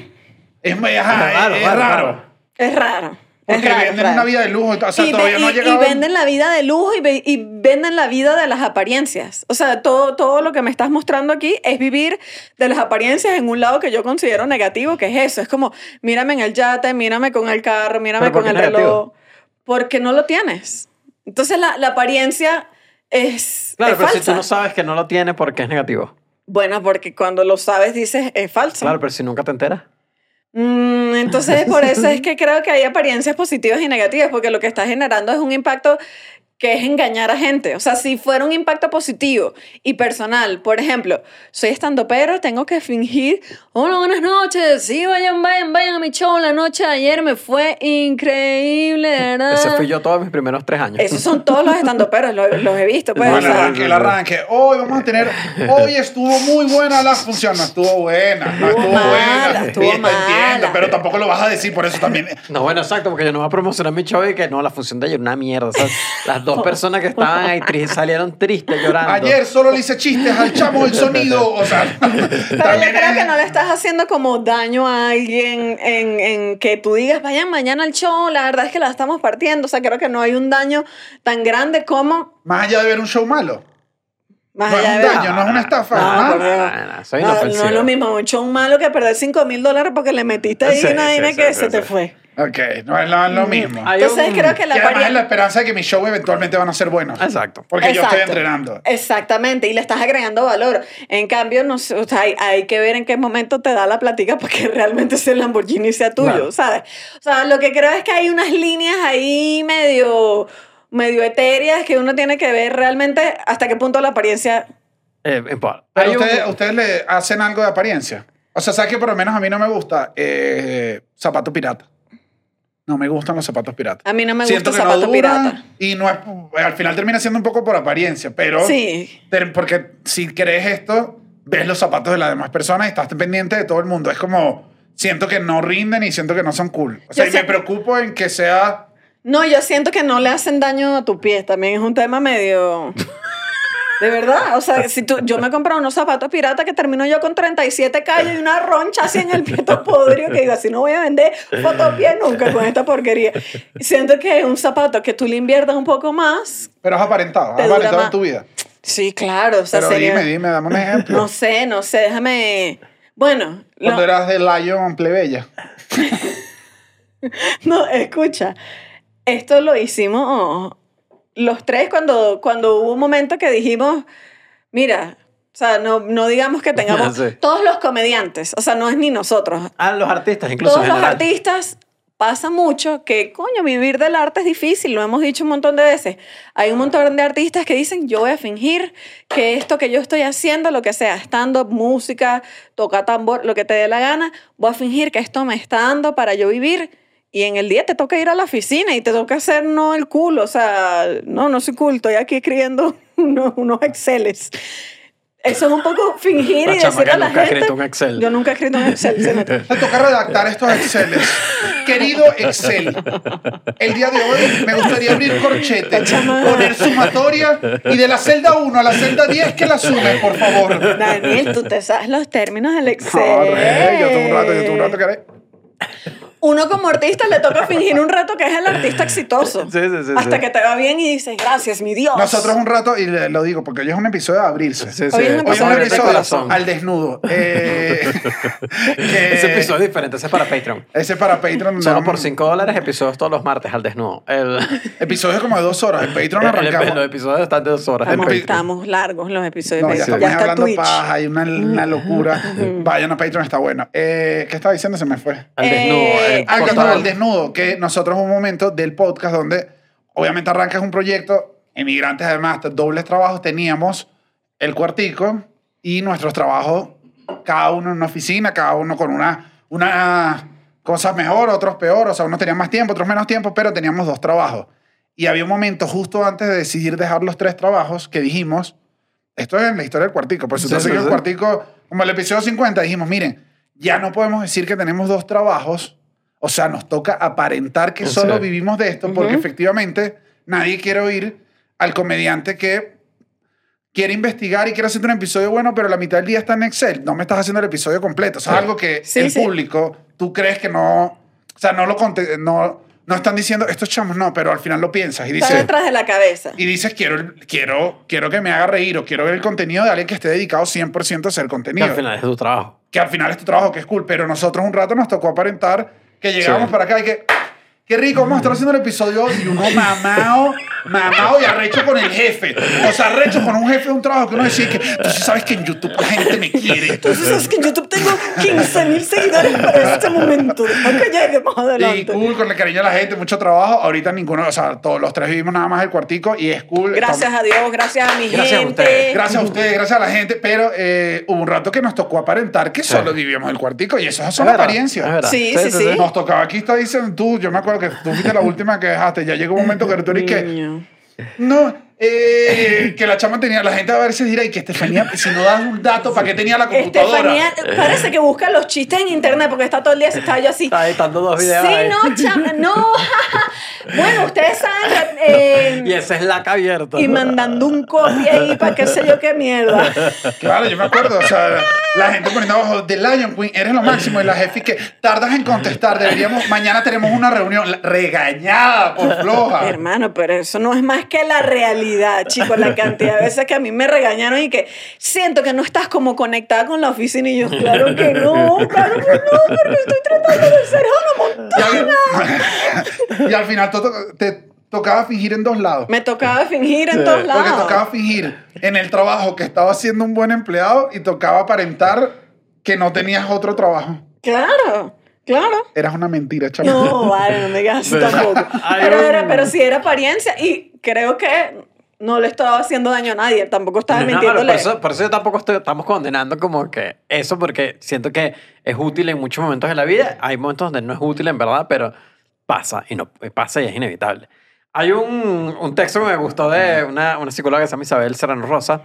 Es, muy, ajá, Es raro, es, es raro, raro. raro. Es raro. Porque raro, venden una vida de lujo. O sea, y, todavía ve- no ha y- llegado. y venden la vida de lujo y, ve- y venden la vida de las apariencias. O sea, todo, todo lo que me estás mostrando aquí es vivir de las apariencias en un lado que yo considero negativo, que es eso. Es como, mírame en el yate, mírame con el carro, mírame ¿Pero por con el reloj. negativo? Porque no lo tienes. Entonces la, la apariencia es, Claro, es pero falsa. si tú no sabes que no lo tienes, ¿por qué es negativo? Bueno, porque cuando lo sabes dices es falso. Claro, pero si nunca te enteras. Mm, entonces, por eso es que creo que hay apariencias positivas y negativas, porque lo que está generando es un impacto que es engañar a gente. O sea, si fuera un impacto positivo y personal, por ejemplo, soy estando pero, tengo que fingir, hola, buenas noches, sí, vayan, vayan, vayan a mi show, la noche de ayer me fue increíble, verdad. Ese fui yo todos mis primeros tres años. Esos son todos los estando peros, los, los he visto. Pues, o Bueno, el sea, arranque, el arranque. Hoy vamos a tener. Hoy estuvo muy buena la función. No estuvo buena. No Estuvo mala, buena. estuvo Y mala. entiendo, pero tampoco lo vas a decir por eso también. No, bueno, exacto, porque yo no voy a promocionar mi show y que no, la función de ayer una mierda. O sea, las <laughs> dos personas que estaban ahí tri- salieron tristes llorando. Ayer solo le hice chistes al chamo del sonido. O sea, <laughs> Pero yo creo es- que no le estás haciendo como daño a alguien en, en que tú digas, vayan mañana al show, la verdad es que la estamos partiendo. O sea, creo que no hay un daño tan grande como Más allá de ver un show malo. más No es allá un de daño, no es una estafa. No, ¿ah? no, soy No, no inofensivo. es lo mismo un show malo que perder 5 mil dólares porque le metiste ahí Sí, una sí, vaina sí, que sí, se te fue. Ok, no es lo, lo mismo. Hay Entonces un- creo que Y la además es la esperanza de que mis shows eventualmente van a ser buenos. Exacto. Porque yo estoy entrenando. Exactamente, y le estás agregando valor. En cambio, no sé, o sea, hay, hay que ver en qué momento te da la plática para que <laughs> realmente ese Lamborghini sea tuyo, Claro. ¿sabes? O sea, lo que creo es que hay unas líneas ahí medio, medio etéreas que uno tiene que ver realmente hasta qué punto la apariencia... Eh, importa. Pero Hay un- ustedes, ustedes le hacen algo de apariencia. O sea, ¿sabes que por lo menos a mí no me gusta eh, zapato pirata? No me gustan los zapatos piratas. A mí no me Siento gusta el zapato no pirata. Y no es, al final termina siendo un poco por apariencia, pero... Sí. Porque si crees esto, ves los zapatos de las demás personas y estás pendiente de todo el mundo. Es como, siento que no rinden y siento que no son cool. O sea, Yo y me preocupo en que sea... No, yo siento que no le hacen daño a tu pie. También es un tema medio... <laughs> De verdad, o sea, si tú, yo me he comprado unos zapatos pirata que termino yo con 37 callos y una roncha así en el pie todo <laughs> podrido que digo, así no voy a vender fotopié nunca con esta porquería. Siento que es un zapato que tú le inviertas un poco más. Pero has aparentado, has Te dura aparentado en más. tu vida. Sí, claro, o sea, Pero sería- dime, dime, dame un ejemplo. No sé, no sé, déjame... Bueno, Cuando lo- eras de Lion Plebeya. <laughs> No, escucha, esto lo hicimos los tres cuando, cuando hubo un momento que dijimos, mira, o sea, no, no digamos que tengamos <laughs> Sí. todos los comediantes, o sea, no es ni nosotros, Ah, los artistas, incluso. todos los artistas pasa mucho que, coño, vivir del arte es difícil, lo hemos dicho un montón de veces. Hay un montón de artistas que dicen, yo voy a fingir que esto que yo estoy haciendo, lo que sea, stand-up, música, toca tambor, lo que te dé la gana, voy a fingir que esto me está dando para yo vivir. Y en el día te toca ir a la oficina y te toca hacer no el culo, o sea, no, no soy cool, estoy aquí escribiendo <laughs> unos, unos Exceles. Eso es un poco fingir La y decir a la nunca gente. escrito un Excel. Yo nunca he escrito un Excel. se. Te <laughs> toca redactar estos Exceles. Querido Excel, el día de hoy me gustaría abrir corchete, poner sumatoria y de la celda 1 a la celda 10 que la sume, por favor. Daniel, tú te sabes los términos del Excel. Corre, yo tuve un rato, yo tuve un rato que haré. Uno como artista le toca fingir un rato que es el artista exitoso. Sí, sí, sí, Hasta sí. que te va bien y dices, gracias, mi Dios. Nosotros un rato, y le- lo digo porque hoy es un episodio de abrirse. Sí, sí. Hoy es un Hoy es un episodio corazón. al desnudo. <laughs> Eh, <laughs> que- Ese episodio es diferente, ese es para Patreon. Ese es para Patreon. Solo por 5 dólares, episodios todos los martes al desnudo. El, <laughs> Episodios como de dos horas. En Patreon el- arrancamos. los episodios están de dos horas. Estamos, largos los episodios. No, de- ya ya, estamos está hablando Twitch. paja y una, una locura. Vayan a Patreon, está bueno. Eh, ¿Qué estaba diciendo? Se me fue. Al desnudo. Eh, portal. no, el desnudo, que nosotros un momento del podcast donde obviamente arrancas un proyecto, emigrantes además, dobles trabajos, teníamos el cuartico y nuestros trabajos, cada uno en una oficina, cada uno con una, una cosas mejor, otros peor, o sea, unos tenían más tiempo, otros menos tiempo, pero teníamos dos trabajos. Y había un momento justo antes de decidir dejar los tres trabajos que dijimos, esto es en la historia del cuartico, por si Sí, sí, siguen el sí. cuartico, como el episodio 50, dijimos, miren, ya no podemos decir que tenemos dos trabajos, o sea, nos toca aparentar que solo vivimos de esto, porque efectivamente nadie quiere oír al comediante que quiere investigar y quiere hacer un episodio bueno, pero la mitad del día está en Excel. No me estás haciendo el episodio completo. O sea, Sí. algo que Sí, el sí. público, tú crees que no, o sea, no lo no, no están diciendo estos chamos, no, pero al final lo piensas y Está dices, detrás de la cabeza. y dices, quiero, quiero, quiero que me haga reír o quiero ver el contenido de alguien que esté dedicado 100% a hacer Que contenido. al final es tu trabajo. que al final es tu trabajo, que es cool, pero nosotros un rato nos tocó aparentar que llegamos Sí. para acá y que, qué rico, vamos a estar haciendo el episodio <laughs> y uno mamado, mamado y arrecho con el jefe. O sea, arrecho con un jefe de un trabajo que uno decía que, tú sí sabes que en YouTube la gente me quiere. Entonces es que en YouTube tengo 15 mil seguidores para este momento. Deja que llegue más Y adelante. cool, con el cariño de la gente, mucho trabajo. Ahorita ninguno, o sea, todos los tres vivimos nada más el cuartico y es cool. Gracias Estamos- a Dios, gracias a mi Gracias a gente. ustedes. Gracias a ustedes, gracias a la gente, pero eh, hubo un rato que nos tocó aparentar que solo vivíamos el cuartico y eso son Es apariencias. es. Sí, sí, sí. Nos tocaba aquí, está diciendo tú, yo me acuerdo que tú fuiste la última que dejaste, ya llegó un momento que tú eres que, Но eh, que la chama tenía, la gente a veces dirá, y que Estefanía, si no das un dato, ¿para qué tenía la computadora? Estefanía parece que busca los chistes en internet porque está todo el día estaba yo así. Está editando dos videos Sí, ahí. no, chama, no. <laughs> bueno, ustedes saben. eh, Y ese es la que abierto. y mandando un copy ahí para qué sé yo qué mierda. <laughs> Claro, yo me acuerdo, o sea, La gente poniendo abajo, The Lion Queen, eres lo máximo. Y la jefe que tardas en contestar, deberíamos, mañana tenemos una reunión. Regañada por <laughs> floja. Hermano, pero eso no es más que la realidad, chicos. La cantidad de veces que a mí me regañaron y que siento que no estás como conectada con la oficina. Y yo, claro que no, claro que no, porque estoy tratando de ser Y Montana. <laughs> y al final te tocaba fingir en dos lados. Me tocaba fingir en Sí. todos lados. Porque tocaba fingir en el trabajo que estaba siendo un buen empleado y tocaba aparentar que no tenías otro trabajo. Claro, claro. Eras una mentira, chaval. No, vale, no me digas <laughs> tampoco. Pero, era, pero sí era apariencia y creo que no le estaba haciendo daño a nadie. Tampoco estaba No, mintiéndole. por, eso, por eso yo tampoco estoy, estamos condenando como que eso, porque siento que es útil en muchos momentos de la vida. Hay momentos donde no es útil en verdad, pero pasa y no pasa y es inevitable. Hay un, un texto que me gustó de una, una psicóloga que se llama Isabel Serrano Rosa,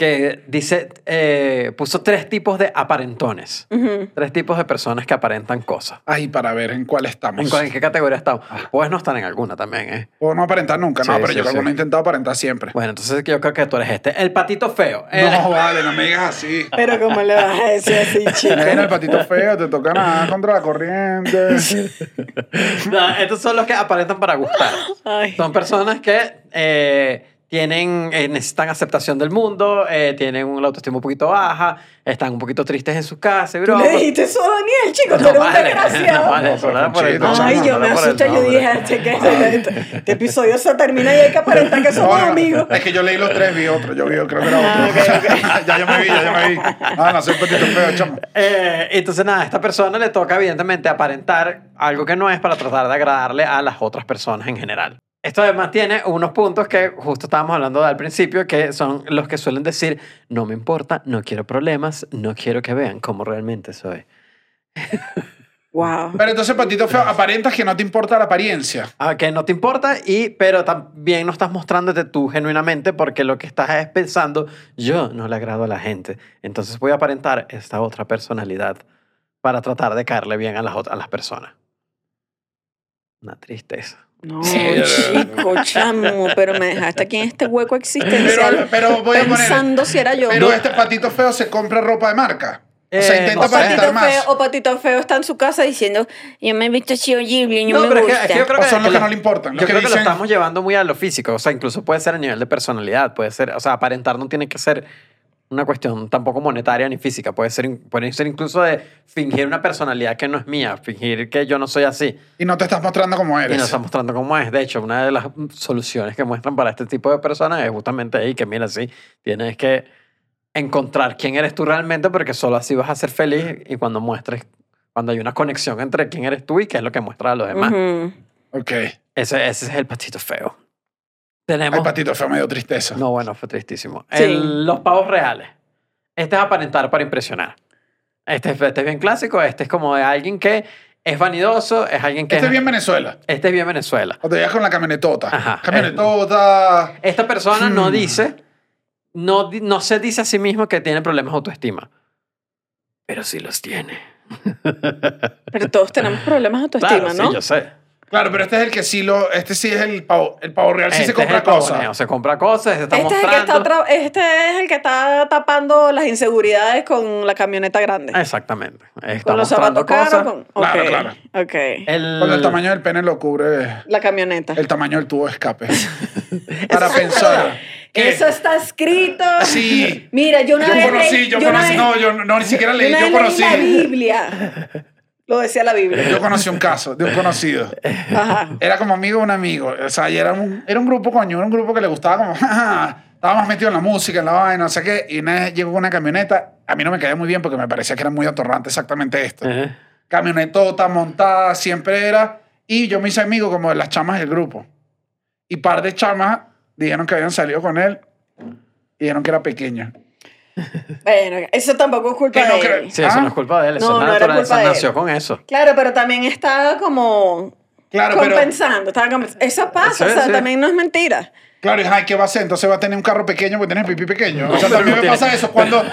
que dice, eh, puso tres tipos de aparentones. Tres tipos de personas que aparentan cosas. Ahí para ver en cuál estamos. ¿En, cuál- en qué categoría estamos? Puedes no estar en alguna también, ¿eh? O no aparentar nunca, no, pero sí, yo creo sí. que uno ha intentado aparentar siempre. Bueno, entonces yo creo que tú eres este. El patito feo. El- No, vale, no me digas así. Pero ¿cómo le vas a decir así, chico? Mira el patito feo, te toca nada contra la corriente. <laughs> <laughs> No, estos son los que aparentan para gustar. Ay. Son personas que eh, tienen, eh, necesitan aceptación del mundo, eh, tienen una autoestima un poquito baja, están un poquito tristes en su casa y Tú le dijiste eso a Daniel, chico, No eres un vale, desgraciado. no vale, eso no por el nombre, Ay, no yo me asusté, yo dije, este, que este, este episodio se termina y hay que aparentar que somos No, no, amigos. Es que yo leí los tres, vi otro. Yo vi, creo que era otro. Ah, ok, <laughs> ya yo me vi, ya yo me vi. Ah, no soy patito feo, chamo. Eh, entonces, nada, a esta persona le toca, evidentemente, aparentar algo que no es para tratar de agradarle a las otras personas en general. Esto además tiene unos puntos que justo estábamos hablando al principio, que son los que suelen decir, no me importa, no quiero problemas, no quiero que vean cómo realmente soy. <laughs> Wow. Pero entonces, patito feo, aparentas que no te importa la apariencia. Ah, que no te importa, y, pero también no estás mostrándote tú genuinamente porque lo que estás es pensando, yo no le agrado a la gente, entonces voy a aparentar esta otra personalidad para tratar de caerle bien a las, a las personas. Una tristeza. No, Sí. chico, chamo, pero me dejaste aquí en este hueco existencial Pero, pero voy a poner. pensando si era yo. Pero este patito feo se compra ropa de marca. O sea, Eh, intenta aparentar Patito más. feo, o Patito Feo está en su casa diciendo, yo me he visto horrible y no, No, me pero es que- gusta. es que yo creo O que- son los que que no le importan. Yo que creo que lo estamos llevando muy a lo físico, o sea, incluso puede ser a nivel de personalidad, puede ser, o sea, aparentar no tiene que ser una cuestión tampoco monetaria ni física, puede ser, puede ser incluso de fingir una personalidad que no es mía, fingir que yo no soy así Y no te estás mostrando como y eres. nos está mostrando cómo es. De hecho, una de las soluciones que muestran para este tipo de personas es justamente ahí que, mira, sí, tienes que encontrar quién eres tú realmente porque solo así vas a ser feliz y cuando muestres, cuando hay una conexión entre quién eres tú y qué es lo que muestra a los demás. Ujú. Ok. ese, ese es el patito feo. Tenemos... El patito feo me dio tristeza. No, bueno, fue tristísimo. Sí. El- los pavos reales. Este es aparentar para impresionar. Este, es- este es bien clásico. Este es como de alguien que es vanidoso, es alguien que... Este es bien Venezuela. Este es bien Venezuela. O te llegas con la camionetota. Ajá. Camionetota. Esta persona no Hmm. dice, no, no se dice a sí mismo que tiene problemas de autoestima. Pero sí los tiene. Pero todos tenemos problemas de autoestima, Claro, ¿no? sí, yo sé. Claro, pero este es el que sí lo. Este sí es el pavo. El pavo real sí Este se es compra cosas. Se compra cosas, se está Este es, el que está este es el que está tapando las inseguridades con la camioneta grande. Exactamente. Está con los mostrando zapatos caros. cosas. Con... Claro, claro. ok. El, Cuando el tamaño del pene lo cubre La camioneta. el tamaño del tubo de escape. <laughs> Para pensar. Eso está escrito. Sí. Mira, yo una Yo vez conocí, leí- yo una conocí. vez- No, yo no, ni siquiera yo leí, yo leí conocí. la Biblia. <laughs> Lo decía la Biblia. Yo conocí un caso de un conocido. Ajá. Era como amigo de un amigo. O sea, y era un, era un grupo, coño, era un grupo que le gustaba como, <laughs> estábamos metidos en la música, en la vaina, no sé qué. Y una vez llegó con una camioneta. A mí no me caía muy bien porque me parecía que era muy atorrante exactamente esto. Ajá. Camionetota montada, siempre era. Y yo me hice amigo como de las chamas del grupo. Y par de chamas dijeron que habían salido con él y dijeron que era pequeño. Bueno, eso tampoco es culpa no de creo- él. Sí, eso Ah. no es culpa de él, eso No, es no era naturaleza, culpa de él. nació con eso. Claro, pero también está como Claro, pero. compensando. Estaba compens- Eso pasa, Sí, o sea, sí. también no es mentira. Claro, y ay, ¿qué va a hacer? Entonces va a tener un carro pequeño porque tiene el pipí pequeño. O sea, también me pasa eso cuando...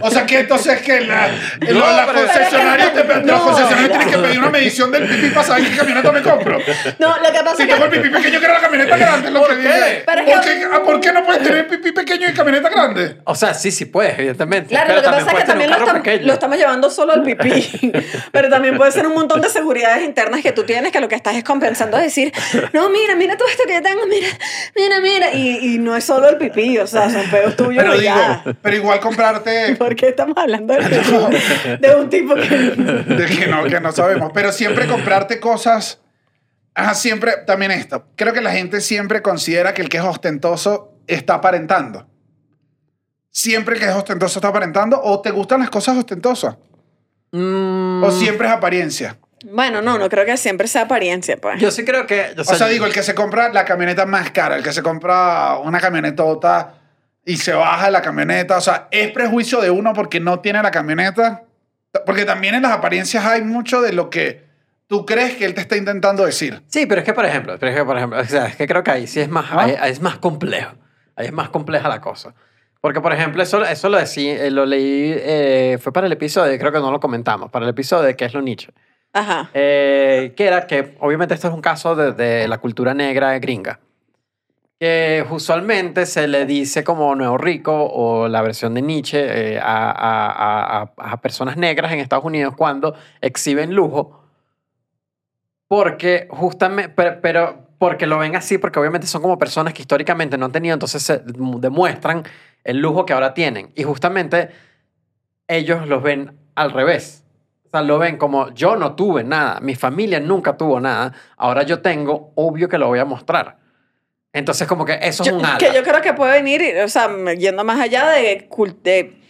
O sea, que entonces que la, la- la concesionaria te- los No, concesionarios ya. tienen que pedir una medición del pipí para saber qué camioneta me compro. No, lo que pasa Si es tengo el que... pipí pequeño, quiero la camioneta grande. Lo que dije. Pero es ¿Por, que- qué, ah, ¿Por qué no puedes tener pipí pequeño y camioneta grande? O sea, sí, sí puedes, evidentemente. Claro, pero lo que pasa es que también lo, estamos- lo estamos llevando solo al pipí. <laughs> Pero también puede ser un montón de seguridades internas que tú tienes que lo que estás es compensando a decir, no, mira, mira todo esto que yo tengo, mira, mira, mira. Y, y no es solo el pipí, o sea, son peos tuyos Pero y digo, ya. pero igual comprarte... <laughs> ¿Por qué estamos hablando del pipí? <laughs> De un tipo que... de que no, que no sabemos. Pero siempre comprarte cosas. Ajá, siempre, también esto. Creo que la gente siempre considera que el que es ostentoso está aparentando. Siempre el que es ostentoso está aparentando. O te gustan las cosas ostentosas. Mm, O siempre es apariencia. Bueno, no, no creo que siempre sea apariencia, pues. Yo sí creo que... O sea, digo, el que se compra la camioneta más cara, el que se compra una camionetota y se baja de la camioneta. O sea, es prejuicio de uno porque no tiene la camioneta. Porque también en las apariencias hay mucho de lo que tú crees que él te está intentando decir. Sí, pero es que, por ejemplo, pero es que, por ejemplo, o sea, es que creo que ahí sí es más, ¿Ah? ahí- ahí es más complejo. Ahí es más compleja la cosa. Porque, por ejemplo, eso, eso lo, decí, eh, lo leí, eh, fue para el episodio, creo que no lo comentamos, para el episodio de ¿Qué es lo Nietzsche? Ajá. Eh, que era que, obviamente, esto es un caso de, de la cultura negra gringa. Que usualmente se le dice como nuevo rico o la versión de Nietzsche eh, a, a- a- a- personas negras en Estados Unidos cuando exhiben lujo. Porque justamente, pero, pero porque lo ven así, porque obviamente son como personas que históricamente no han tenido, entonces se demuestran el lujo que ahora tienen. Y justamente ellos los ven al revés. O sea, lo ven como yo no tuve nada, mi familia nunca tuvo nada, ahora yo tengo, obvio que lo voy a mostrar. Entonces como que eso es Yo- un ala. que yo creo que puede venir, o sea, yendo más allá de, de,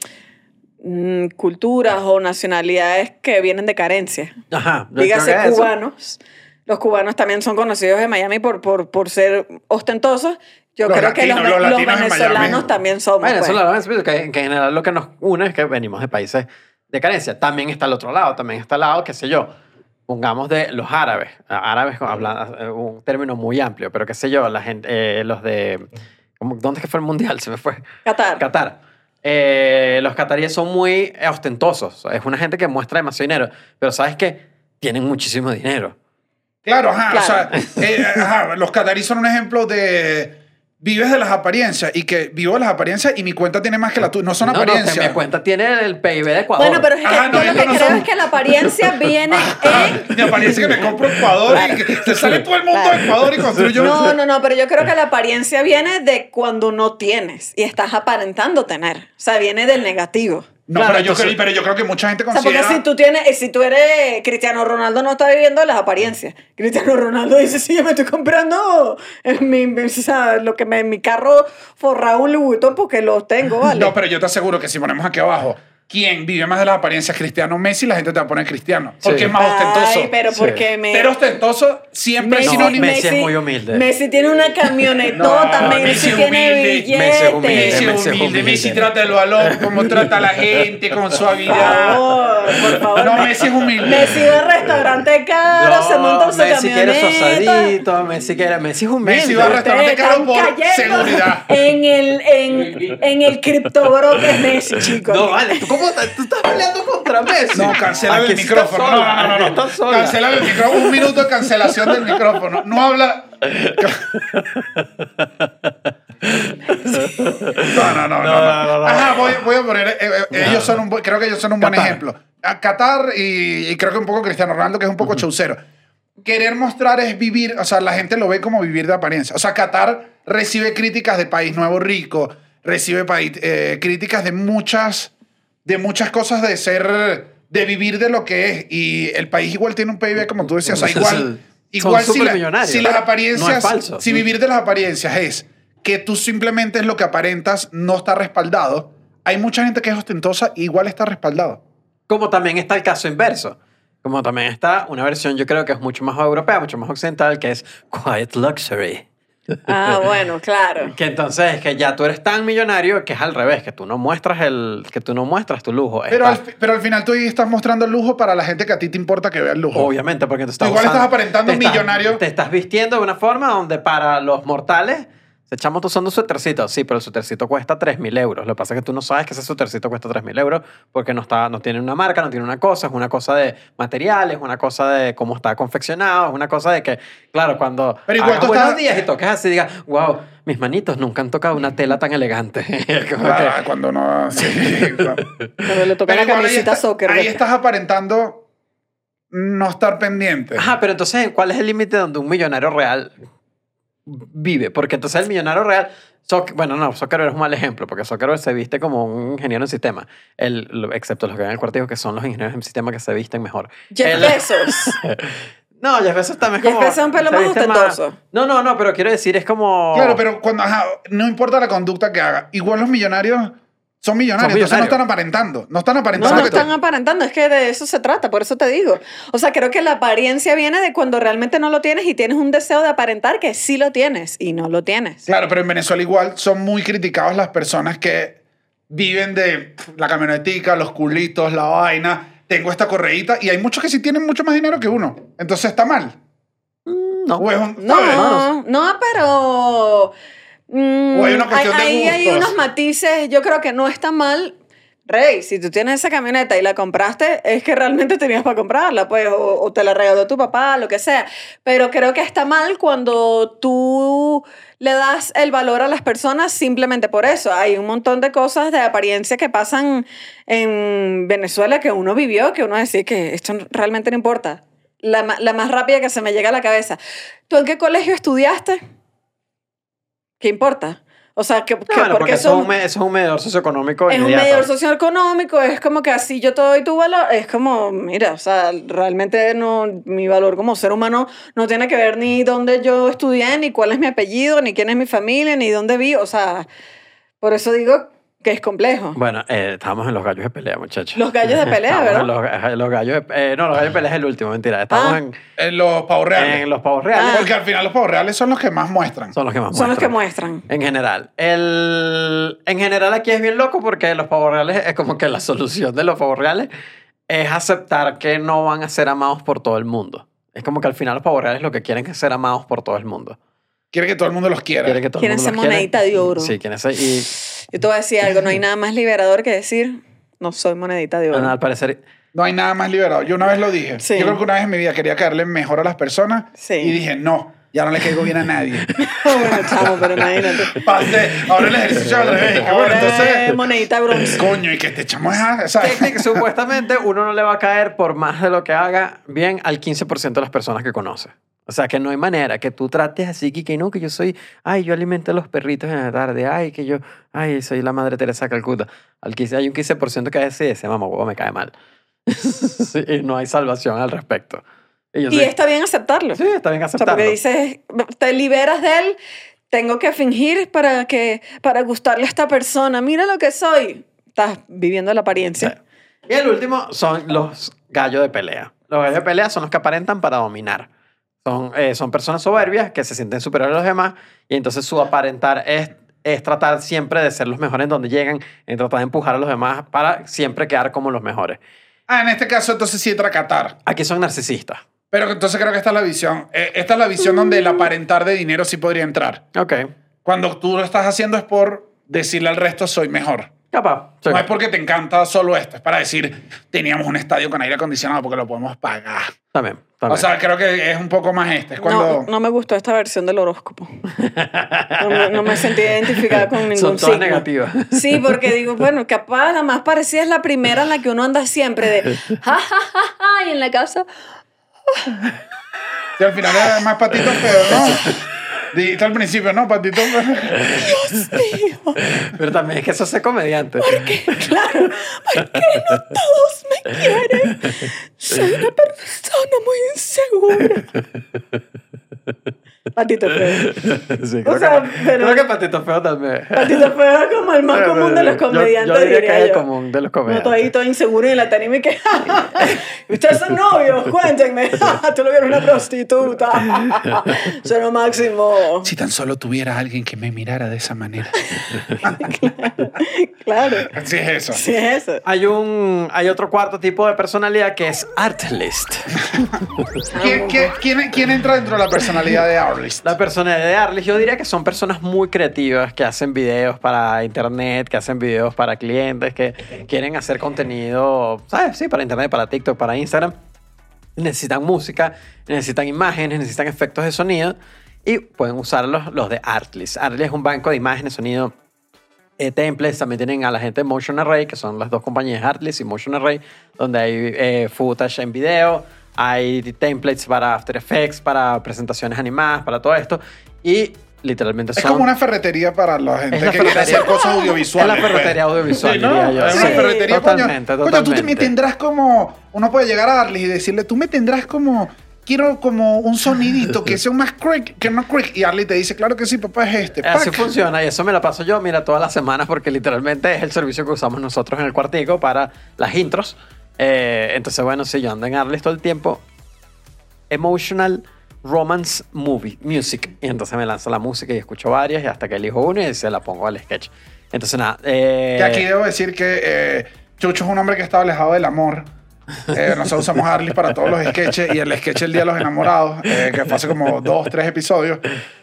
mm, culturas o nacionalidades que vienen de carencia. Ajá, Dígase eso- cubanos. Los cubanos también son conocidos en Miami por, por, por ser ostentosos. Yo Los creo que los, latinos, los los latinos en venezolanos también somos. Bueno, pues. que, que en general lo que nos une es que venimos de países de carencia. También está el otro lado, también está el lado, qué sé yo, pongamos de los árabes. Árabes, habla- eh, un término muy amplio, pero qué sé yo, la gente, eh, los de... ¿cómo- ¿Dónde es que fue el mundial? <laughs> Se me fue. Qatar. Qatar. Eh, los cataríes son muy ostentosos. Es una gente que muestra demasiado dinero. Pero ¿sabes qué? Tienen muchísimo dinero. Claro, ajá. Claro. O sea, eh, ajá, los cataríes son un ejemplo de. Vives de las apariencias y que vivo de las apariencias y mi cuenta tiene más que la tuya. No son No, no, apariencias. que me cuenta tiene el PIB de Ecuador. Bueno, pero es que Ajá, no, yo lo que no creo son- es que la apariencia <laughs> viene en... Mi apariencia que me compro Ecuador y que se sale todo el mundo de Ecuador y construyo. No, no, no, pero yo creo que la apariencia viene de cuando no tienes y estás aparentando tener. O sea, viene del negativo. No, Claro, pero, yo creo, pero yo creo que mucha gente O sea, porque considera. si tú tienes, si tú eres Cristiano Ronaldo, no está viviendo las apariencias. Cristiano Ronaldo dice, sí, yo me estoy comprando en mi, mi- o sea, lo que me, en mi carro forrado un Louis Vuitton porque lo tengo, ¿vale? No, pero yo te aseguro que si ponemos aquí abajo, ¿quién vive más de las apariencias? Cristiano Messi, la gente te va a poner Cristiano. Porque Sí. es más ostentoso. Ay, pero Sí. porque me... Ser ostentoso siempre es sinónimo. Messi es muy humilde. Messi tiene una camionetota, <laughs> No, Messi, Messi es tiene humilde. billetes. Messi es humilde. Messi es Messi es humilde, humilde. Messi trata el balón, como trata a la gente, con Por suavidad. favor, por favor. No, Messi es humilde. Messi va al restaurante caro, se monta en su Messi quiere su camioneta. asadito, Messi quiere... Messi es humilde. Messi va al restaurante Ustedes caro están por cayendo seguridad. En el, en, en el criptobro que es Messi, chicos. No, vale, ¿tú, cómo, te- tú estás peleando contra Messi. No, cancela el micrófono. No, no, no. Cancela el micrófono. Un minuto de cancelación del micrófono. No habla. No, no, no, no. no. Ajá, voy, voy a poner. eh, eh, ellos son un, creo que ellos son un buen ejemplo. A Qatar y, y creo que un poco Cristiano Ronaldo, que es un poco chaucero. Querer mostrar es vivir, o sea, la gente lo ve como vivir de apariencia. O sea, Qatar recibe críticas de país nuevo rico, recibe eh, críticas de muchas, de muchas cosas de ser, de vivir de lo que es. Y el país igual tiene un PIB, como tú decías, o sea, igual, igual si, la- si las apariencias, si vivir de las apariencias es que tú simplemente es lo que aparentas, no está respaldado. Hay mucha gente que es ostentosa, igual está respaldado. Como también está el caso inverso. Como también está una versión, yo creo que es mucho más europea, mucho más occidental, que es Quiet Luxury. Ah, bueno, claro. Que entonces es que ya tú eres tan millonario que es al revés, que tú no muestras el, que tú no muestras tu lujo. Pero al, pero al final tú estás mostrando el lujo para la gente que a ti te importa que vea el lujo. Obviamente, porque tú estás Igual usando- estás aparentando te estás- millonario. Te estás vistiendo de una forma donde para los mortales Ese chamo está usando. Sí, pero el suétercito cuesta 3.000 euros. Lo que pasa es que tú no sabes que ese suétercito cuesta 3.000 euros porque no, está, no tiene una marca, no tiene una cosa. Es una cosa de materiales, una cosa de cómo está confeccionado, es una cosa de que, claro, cuando Pero igual tú buenos estás- días y toques así, digas, wow, mis manitos nunca han tocado una tela tan elegante. <laughs> Claro, que- cuando no... sí, <laughs> claro. Cuando le toca la está- soccer. Ahí estás aparentando no estar pendiente. Ajá, pero entonces, ¿cuál es el límite donde un millonario real vive? Porque entonces el millonario real, bueno, no, Zuckerberg es un mal ejemplo, porque Zuckerberg se viste como un ingeniero en sistema, el, excepto los que ven en el cuartico, que son los ingenieros en sistema que se visten mejor. Jeff El- Bezos. <laughs> No, Jeff Bezos también es Jeff como... Bezos es un pelo más ostentoso. No, no, no, pero quiero decir, es como... Claro, pero cuando, ajá, no importa la conducta que haga, igual los millonarios son millonarios, Son entonces no están aparentando, no están No, aparentando. no que están aparentando, es que de eso se trata, por eso te digo. O sea, creo que la apariencia viene de cuando realmente no lo tienes y tienes un deseo de aparentar que sí lo tienes y no lo tienes. Claro, pero en Venezuela igual son muy criticados las personas que viven de la camionetica, los culitos, la vaina. Tengo esta correíta y hay muchos que sí tienen mucho más dinero que uno. Entonces está mal. No. O es un-. No, no, pero... mm, O hay una cuestión de ahí hay unos matices, yo creo que no está mal. Rey, si tú tienes esa camioneta y la compraste, es que realmente tenías para comprarla, pues, o, o te la regaló tu papá, lo que sea. Pero creo que está mal cuando tú le das el valor a las personas simplemente por eso. Hay un montón de cosas de apariencia que pasan en Venezuela que uno vivió, que uno decía que esto realmente no importa. La, la más rápida que se me llega a la cabeza. ¿Tú en qué colegio estudiaste? ¿Qué importa? O sea, que, que Claro, porque, eso, es un, es medidor socioeconómico es un medidor socioeconómico, es como que así yo te doy tu valor, es como, mira, o sea, realmente no, mi valor como ser humano no tiene que ver ni dónde yo estudié, ni cuál es mi apellido, ni quién es mi familia, ni dónde vivo, o sea, por eso digo que es complejo. Bueno, eh, estábamos en los gallos de pelea, muchachos. Los gallos de pelea, ¿verdad? en Los, los gallos de, eh, no, los gallos de pelea es el último, mentira. Estamos Ah. en, En los pavos reales. en los pavos reales. Porque al final los pavos reales son los que más muestran. Son los que más Son los que muestran. muestran. En general. El, en general aquí es bien loco porque los pavos reales es como que la solución de los pavos reales es aceptar que no van a ser amados por todo el mundo. Es como que al final los pavos reales lo que quieren es ser amados por todo el mundo. Quiere que todo el mundo los quiera. Quieren que todo el Quieren mundo ser los quiera. monedita de oro. Sí, quieren ser. Y Yo te voy a decir algo, no hay <laughs> nada más liberador que decir, no soy monedita de oro. bueno, al parecer No hay nada más liberado. Yo una vez lo dije. Sí. Yo creo que una vez en mi vida quería caerle mejor a las personas Sí. y dije, no, ya no le caigo bien a nadie. <laughs> bueno, chamo, pero imagínate. <laughs> Pasé, ahora el ejercicio al revés. Que bueno, entonces, monedita bronce. coño, y que chamo es, ¿sabes? Técnica, supuestamente uno no le va a caer por más de lo que haga bien al 15% de las personas que conoce. O sea, que no hay manera que tú trates así, que, no, que yo soy, ay, yo alimento a los perritos en la tarde, ay, que yo, ay, soy la madre Teresa Calcuta. Al 15, hay un 15% que dice, ese mamá huevo me cae mal. <laughs> Sí, y no hay salvación al respecto. Y, yo Y soy- está bien aceptarlo. Sí, está bien O sea, aceptarlo. porque dices, te liberas de él, tengo que fingir para, que, para gustarle a esta persona. Mira lo que soy. Estás viviendo la apariencia. Y el último son los gallos de pelea. Los gallos de pelea son los que aparentan para dominar. Son, eh, son personas soberbias que se sienten superiores a los demás y entonces su aparentar es, es tratar siempre de ser los mejores en donde llegan, en tratar de empujar a los demás para siempre quedar como los mejores. Ah, en este caso, entonces sí entra Qatar. Aquí son narcisistas. Pero entonces creo que esta es la visión. Eh, Esta es la visión donde el aparentar de dinero sí podría entrar. Ok. Cuando tú lo estás haciendo es por decirle al resto soy mejor. Capaz. Sí. No es porque te encanta solo esto, es para decir teníamos un estadio con aire acondicionado porque lo podemos pagar. También. O sea, creo que es un poco más este. Es cuando... No, no me gustó esta versión del horóscopo. No me, no me sentí identificada con <laughs> ningún son todas signo. negativas. Sí, porque digo, bueno, capaz la más parecida es la primera en la que uno anda siempre de ja, ja, ja, ja, y en la casa. Y al final es más patito feo, ¿no? <laughs> Dijiste al principio, ¿no? Patito <laughs> feo. Pero también es que eso es comediante. Claro, porque no todos me quieren. Soy una persona muy insegura. Patito <laughs> feo. Sí, O creo, sea, que, pero- creo que Patito Feo también. Patito feo es como el más <laughs> común de los comediantes. Yo, diría diría que es el yo. común de los No, todo ahí todo inseguro y en la tarima y que <laughs> ustedes son novios, cuéntenme. Tú lo vieron una prostituta. Son lo máximo. Si tan solo tuviera alguien que me mirara de esa manera. Claro. Así es eso. Sí, es eso. Hay, un, hay otro cuarto tipo de personalidad que es artlist. ¿Quién, quién, quién, quién entra dentro de la personalidad de Artist? Arlist. La personalidad de Arlis, yo diría que son personas muy creativas que hacen videos para internet, que hacen videos para clientes, que quieren hacer contenido, ¿sabes? Sí, para internet, para TikTok, para Instagram. Necesitan música, necesitan imágenes, necesitan efectos de sonido y pueden usar los, los de Artlist. Artlist es un banco de imágenes, sonido, eh, templates. También tienen a la gente de Motion Array, que son las dos compañías, Artlist y Motion Array, donde hay eh, footage en video, hay templates para After Effects, para presentaciones animadas, para todo esto. Y literalmente Es son... como una ferretería para la gente Es la que quiere ferretería. hacer cosas audiovisuales. Es la ferretería pues. audiovisual, Sí, ¿no? diría yo. Es una Sí, ferretería, totalmente, coño. Coño, tú te- me totalmente. tendrás como... Uno puede llegar a Arlis y decirle, tú me tendrás como... Quiero como un sonidito que sea más crick, que no crick. Y Arlis te dice, claro que sí, papá, es este. Así funciona y eso me lo paso yo, mira, todas las semanas porque literalmente es el servicio que usamos nosotros en el cuartico para las intros. Eh, entonces, bueno, sí, yo ando en Arles todo el tiempo. Emotional Romance Movie, Music. Y entonces me lanzo la música y escucho varias y hasta que elijo una y se la pongo al sketch. Entonces, nada. eh, aquí debo decir que eh, Chucho es un hombre que está alejado del amor. Eh, nosotros usamos Arlis para todos los sketches y el sketch El Día de los Enamorados, que fue hace como dos, tres episodios,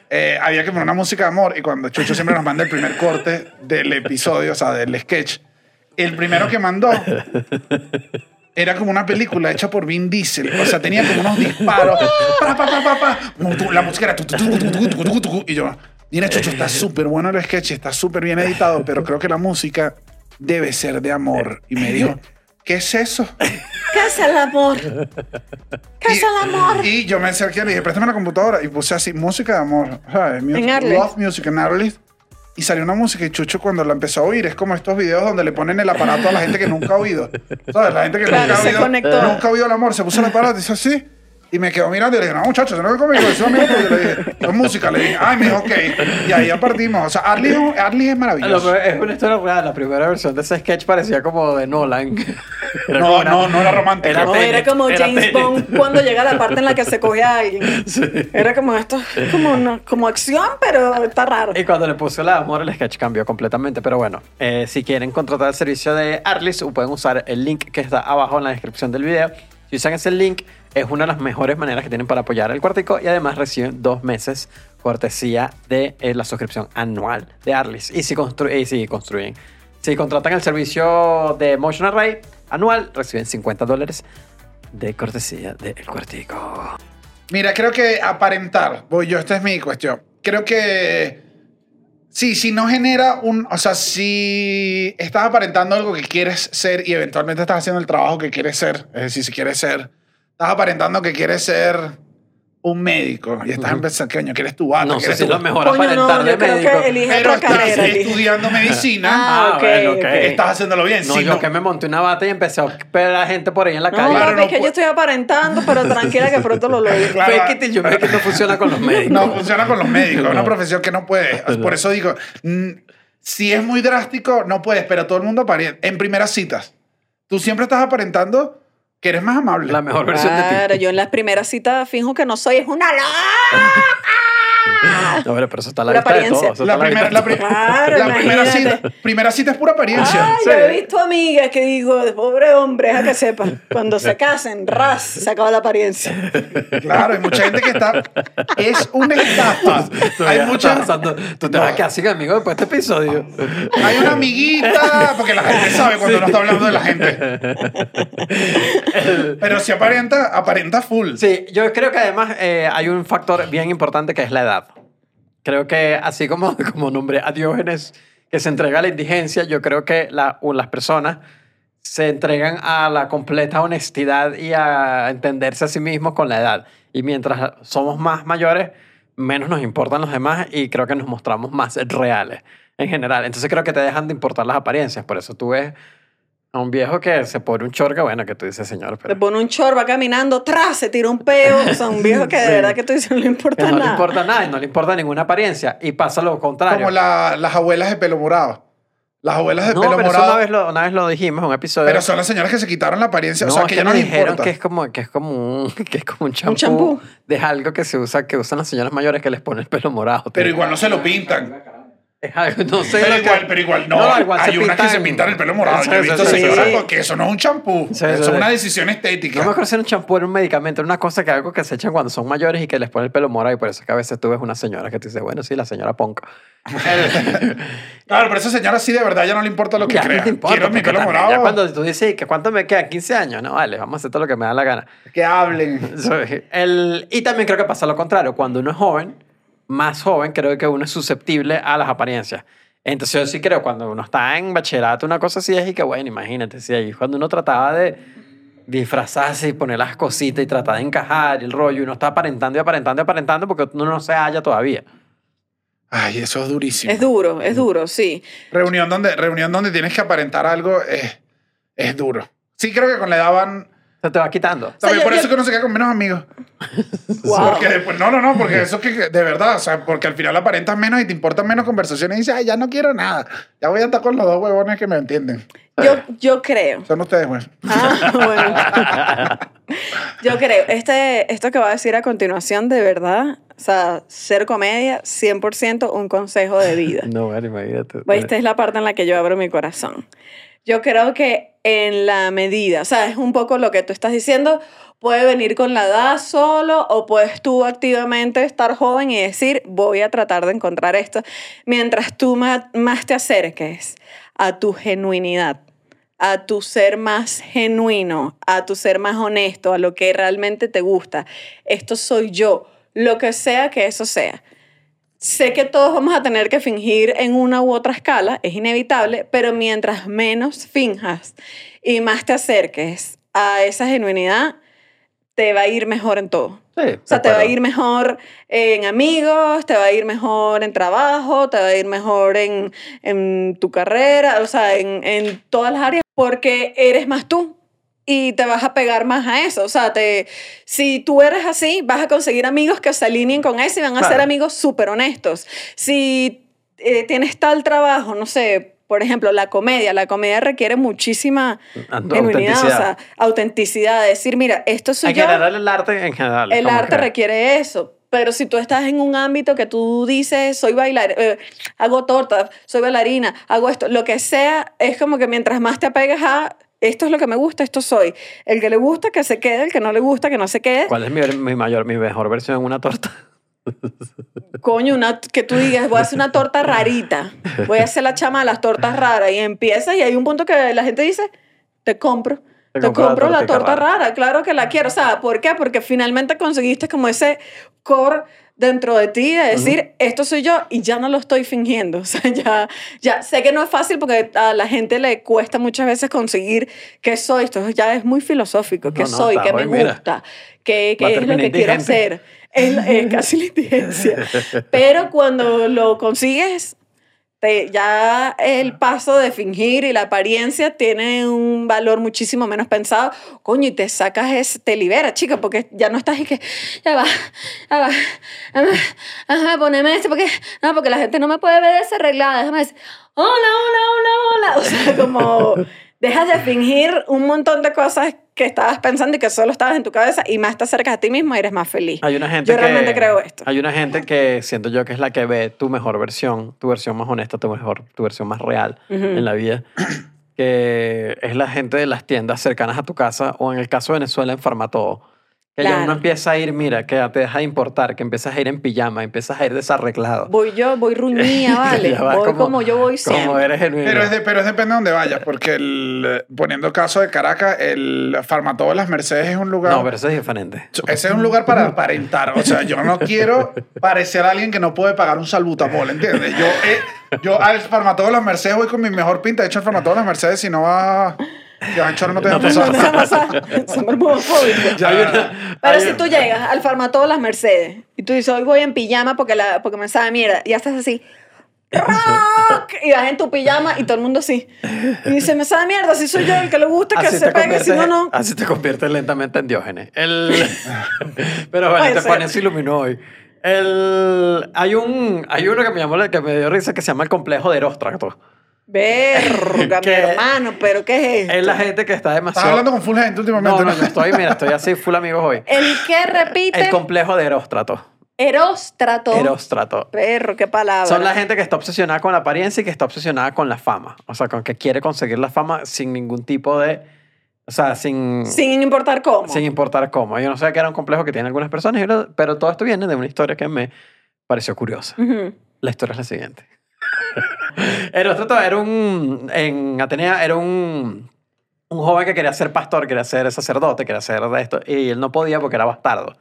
eh, había que poner una música de amor y cuando Chucho siempre nos manda el primer corte del episodio, o sea, del sketch, el primero que mandó era como una película hecha por Vin Diesel. O sea, tenía como unos disparos. Pa, la música era. Tu, tu, tu, y yo, mira, Chucho, está súper bueno el sketch, está súper bien editado, pero creo que la música debe ser de amor. Y me dijo, ¿qué es eso? Casa el amor. Casa el amor. Y yo me acerqué y le dije, préstame la computadora. Y puse así, música de amor. ¿sabes? Music, love music en Arlist. Y salió una música y Chucho cuando la empezó a oír es como estos videos donde le ponen el aparato a la gente que nunca ha oído. ¿Sabes? La gente que Claro, nunca, ha se oído, nunca ha oído el amor. Se puso el aparato y hizo así. Y me quedó mirando y le dije, no, muchachos, no es conmigo, eso es amigo tuyo". Le dije, es música. Le dije, ay, me dijo, ok. Y ahí ya partimos. O sea, Artlist, Artlist es Lo maravilloso. que- es una historia real. La primera versión de ese sketch parecía como de Nolan. <laughs> Era No, una- no, no era romántico. Era No, Tenet, era como era James Tenet. Bond cuando llega la parte en la que se coge a alguien. <laughs> Era como esto, como, una- como acción, pero está raro. Y cuando le puso la amor, el sketch cambió completamente. Pero bueno, eh, si quieren contratar el servicio de Arlis, pueden usar el link que está abajo en la descripción del video. Si usan ese link, es una de las mejores maneras que tienen para apoyar el cuartico y además reciben dos meses cortesía de eh, la suscripción anual de Arlis. Y si, constru- y si construyen, si contratan el servicio de Motion Array anual, reciben 50 dólares de cortesía del cuartico. Mira, creo que aparentar, voy yo, esta es mi cuestión. Creo que sí, si no genera un, o sea, si estás aparentando algo que quieres ser y eventualmente estás haciendo el trabajo que quieres ser, es decir, si quieres ser, estás aparentando que quieres ser un médico y estás empezando, coño, quieres tu bata, No sé si lo mejor Coño, no, aparentar de yo creo médico. que elige pero otra estás carrera. elige. estudiando medicina, Ah, Ah, ok, bueno, ok. ok. estás haciéndolo bien. No, si yo no- que me monté una bata y empecé a ver a la gente por ahí en la No, calle. Claro, papi, no es que yo estoy aparentando, pero <laughs> tranquila que pronto lo logro. Claro. Fake it till you make it no funciona con los médicos. No funciona con los médicos, es una profesión que no puede. Por eso digo, mm, si es muy drástico, no puedes, pero todo el mundo aparenta. En primeras citas, tú siempre estás aparentando que eres más amable. La mejor versión Claro, de ti. yo en las primeras citas finjo que no soy, es una loca. No, pero, pero eso está a la Pura vista apariencia. primera, vista la, de pri- todo. Claro, la primera, imagínate. cita, primera cita es pura apariencia. Ay, Sí. yo he visto amigas que digo, pobre hombre, a que sepa, cuando se casen, ras, se acaba la apariencia. Claro, hay mucha gente que está. Es una estafa. Tú Hay mucha. pasando- Tú te vas a quedar sin amigos después de este episodio. Hay una amiguita, porque la gente sabe cuando no está hablando de la gente. Pero si aparenta, aparenta full. Sí, yo creo que además eh, hay un factor bien importante que es la edad. Creo que así como, <laughs> como nombré a Diógenes que se entrega a la indigencia, yo creo que la- las personas se entregan a la completa honestidad y a entenderse a sí mismos con la edad. Y mientras somos más mayores, menos nos importan los demás y creo que nos mostramos más reales en general. Entonces creo que te dejan de importar las apariencias. Por eso tú ves a un viejo que se pone un chorca, bueno, que tú dices, señor, Le pero... pone un chor, va caminando, tras, se tira un peo. O sea, un viejo <laughs> que de Sí. verdad que tú dices no le que importa no nada. le importa nada y no le importa ninguna apariencia. Y pasa lo contrario. Como la- las abuelas de pelo morado. Las abuelas de no, pelo pero eso morado. una vez, lo, una vez lo dijimos en un episodio. Pero son las señoras que se quitaron la apariencia. no, o sea, es que que ya no me les dijeron importa. que es como que es como un, <laughs> que es como un champú, champú. de algo que se usa que usan las señoras mayores que les pone el pelo morado. Pero tío. igual no se lo pintan. <laughs> No sé. Pero que- igual, pero igual, no. igual hay unas que se pintan- el pelo morado. Sí, Yo he visto sí, señoras porque eso no es un champú. Eso es una decisión estética. No me acuerdo si era un champú, era un medicamento, era una cosa que algo que se echan cuando son mayores y que les pone el pelo morado y por eso es que a veces tú ves una señora que te dice, bueno, sí, la señora Ponca. <laughs> Claro, pero esa señora sí de verdad ya no le importa lo que Ya no crea. te importa, Quiero mi pelo morado. Ya cuando tú dices, ¿y que cuánto me queda? 15 años. No, vale, vamos a hacer todo lo que me da la gana. Que hablen. <laughs> El, y también creo que pasa lo contrario. Cuando uno es joven, más joven, creo que uno es susceptible a las apariencias. Entonces yo sí creo, cuando uno está en bachillerato, una cosa así es y que, bueno, imagínate, sí, ahí cuando uno trataba de disfrazarse y poner las cositas y tratar de encajar el rollo, y uno está aparentando y aparentando y aparentando porque uno no se halla todavía. Ay, eso es durísimo. Es duro, es duro, sí. Reunión donde, reunión donde tienes que aparentar algo es, es duro. Sí, creo que con la edad van. Se te va quitando. También yo- por yo- eso que uno se queda con menos amigos. <laughs> Wow. Porque después, no, no, no, porque eso que que de verdad, o sea, porque al final aparentas menos y te importan menos conversaciones y dices, ay, ya no quiero nada. Ya voy a estar con los dos huevones que me entienden. Yo, yo creo. Son ustedes, güey. Ah, <laughs> bueno. Yo creo, este, esto que va a decir a continuación, de verdad, o sea, ser comedia, 100% un consejo de vida. No, bueno, imagínate. Pues Esta es la parte en la que yo abro mi corazón. Yo creo que en la medida, o sea, es un poco lo que tú estás diciendo, puede venir con la edad solo o puedes tú activamente estar joven y decir, voy a tratar de encontrar esto, mientras tú más te acerques a tu genuinidad, a tu ser más genuino, a tu ser más honesto, a lo que realmente te gusta. Esto soy yo, lo que sea que eso sea. Sé que todos vamos a tener que fingir en una u otra escala, es inevitable, pero mientras menos finjas y más te acerques a esa genuinidad, te va a ir mejor en todo. Sí, O sea, te va a ir mejor en amigos, te va a ir mejor en trabajo, te va a ir mejor en, en tu carrera, o sea, en, en todas las áreas, porque eres más tú y te vas a pegar más a eso. O sea, te, si tú eres así, vas a conseguir amigos que se alineen con eso y van a Claro. ser amigos súper honestos. Si eh, tienes tal trabajo, no sé, por ejemplo, la comedia, la comedia requiere muchísima Ant- genuinidad, o autenticidad. sea, autenticidad, decir, mira, esto soy En yo. general, el arte en general. El arte que- requiere eso. Pero si tú estás en un ámbito que tú dices, soy bailar, eh, hago torta, soy bailarina, hago esto, lo que sea, es como que mientras más te apegas a esto es lo que me gusta, esto soy. El que le gusta, que se quede, el que no le gusta, que no se quede. ¿Cuál es mi, mi mayor, mi mejor versión en una torta? Coño, una, que tú digas, voy a hacer una torta rarita, voy a hacer la chama de las tortas raras y empiezas y hay un punto que la gente dice, te compro. Te Te, compro la torta rara. rara. claro que la quiero. O sea, ¿por qué? Porque finalmente conseguiste como ese core dentro de ti de decir, esto soy yo y ya no lo estoy fingiendo. <laughs> O sea, ya, ya sé que no es fácil porque a la gente le cuesta muchas veces conseguir qué soy. Esto ya es muy filosófico. ¿Qué No, no, soy? ¿Qué me mira. gusta? ¿Qué, qué es lo que quiero hacer? Es, es casi la <laughs> indigencia. Pero cuando lo consigues, te- ya el paso de fingir y la apariencia tiene un valor muchísimo menos pensado. Coño, y te sacas, ese, te libera, chica, porque ya no estás y que, ya va, ya va, ajá, poneme este, porque, no, porque la gente no me puede ver desarreglada. Déjame decir, hola, hola, hola, hola. <laughs> O sea, como dejas de fingir un montón de cosas que estabas pensando y que solo estabas en tu cabeza y más te acercas a ti mismo y eres más feliz. Hay una gente Yo que, realmente creo esto. Hay una gente que siento yo que es la que ve tu mejor versión, tu versión más honesta, tu mejor, tu versión más real en la vida, que es la gente de las tiendas cercanas a tu casa o en el caso de Venezuela en Farmatodo. Que ya Claro. uno empieza a ir, mira, que te deja de importar, que empiezas a ir en pijama, empiezas a ir desarreglado. Voy yo, voy ruñía, <laughs> vale. Ya voy como, yo voy siempre. Como eres genuino. Pero es, de- pero es depende de donde vayas, porque el, poniendo el caso de Caracas, el Farmatodo de las Mercedes es un lugar... No, pero eso es diferente. Ese es un lugar para aparentar. O sea, yo no quiero parecer alguien que no puede pagar un salbutamol, ¿entiendes? Yo, eh, yo al Farmatodo de las Mercedes voy con mi mejor pinta. De hecho, el Farmatodo de las Mercedes, si no va... Ya, Choro, no te No deja te- pasar. No te pasa. Somos homofóbicos. Ya, Hay una- Pero si tú llegas al farmatodo Las Mercedes y tú dices, hoy voy en pijama porque, la, porque me sabe mierda, y ya estás así, ¡rock! Y vas en tu pijama y todo el mundo así. Y dice, me sabe mierda, si soy yo el que le gusta que Así se pegue, si no, no. así te conviertes lentamente en Diógenes. El, <laughs> pero bueno, Puede te ser. pones se iluminó hoy. El, hay, un, hay uno que me llamó, la- que me dio risa que se llama el complejo de Eróstrato. Verga, <laughs> mi Que- hermano, pero ¿qué es esto? Es la gente que está Estás demasiado... hablando con full gente últimamente, No, ¿no? no, no, estoy, mira, estoy así full amigos hoy. <laughs> El que repite... El complejo de Eróstrato. Eróstrato. Eróstrato. Perro, qué palabra. Son la gente que está obsesionada con la apariencia y que está obsesionada con la fama. O sea, con que quiere conseguir la fama sin ningún tipo de... O sea, sin... Sin importar cómo. sin importar cómo. Yo no sé qué era un complejo que tienen algunas personas, pero- todo esto viene de una historia que me pareció curiosa. La historia es la siguiente. <laughs> Eróstrato era un... En Atenea era un... Un joven que quería ser pastor, quería ser sacerdote, quería ser de esto, y él no podía porque era bastardo.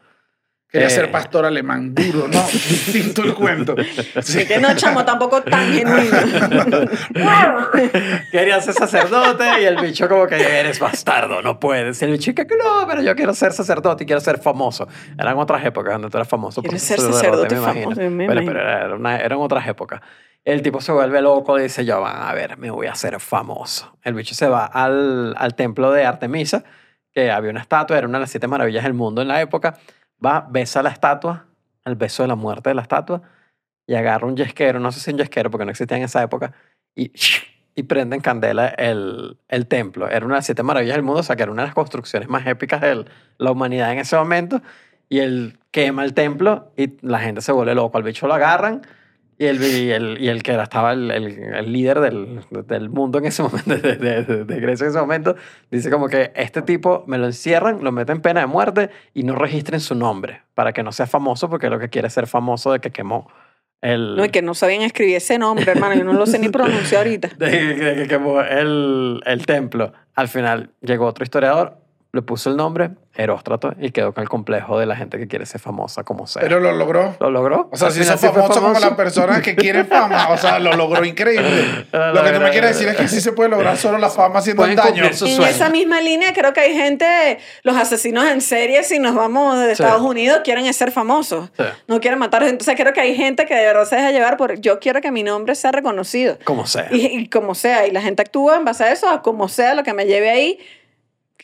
Quería Eh. ser pastor alemán duro, ¿no? <laughs> Distinto el cuento. Sí. Que no, chamo, tampoco tan genuino. <laughs> Quería ser sacerdote y el bicho como que eres bastardo, no puedes. Y el bicho que no, pero yo quiero ser sacerdote y quiero ser famoso. Eran otras épocas donde tú eras famoso. Quieres ser sacerdote me imagino. famoso, me Pero, imagino. pero era una- eran otras épocas. El tipo se vuelve loco y dice, yo, van a ver, me voy a hacer famoso. El bicho se va al, al templo de Artemisa, que había una estatua, era una de las siete maravillas del mundo en la época. Va, besa la estatua, el beso de la muerte de la estatua, y agarra un yesquero, no sé si un yesquero porque no existía en esa época, y, y prende en candela el, el templo. Era una de las siete maravillas del mundo, o sea que era una de las construcciones más épicas de la humanidad en ese momento. Y él quema el templo y la gente se vuelve loco. Al bicho lo agarran y el, y el, y el que era- estaba el, el- líder del, del mundo en ese <laughs> momento, de, de- de- Grecia en ese momento, dice como que este tipo me lo encierran, lo meten en pena de muerte y no registren su nombre para que no sea famoso porque lo que quiere es ser famoso de que quemó el... No, y que no sabían escribir ese nombre, hermano. Yo no lo sé ni pronunciar ahorita. <laughs> de que quemó el, el templo. Al final llegó otro historiador, le puso el nombre Eróstrato y quedó con el complejo de la gente que quiere ser famosa como sea. Pero lo logró. ¿Lo logró? O sea, si hizo famoso, como famoso. las personas que quieren fama. O sea, lo logró increíble. <laughs> Lo Lo que logró. me quieres decir es que sí se puede lograr solo la fama haciendo daño. sus En esa misma línea creo que hay gente, los asesinos en serie, si nos vamos de Sí. Estados Unidos, quieren ser famosos. Sí. No quieren matar gente. Entonces creo que hay gente que de verdad se deja llevar por, yo quiero que mi nombre sea reconocido. Como sea. Y, y como sea, y la gente actúa en base a eso, a como sea lo que me lleve ahí,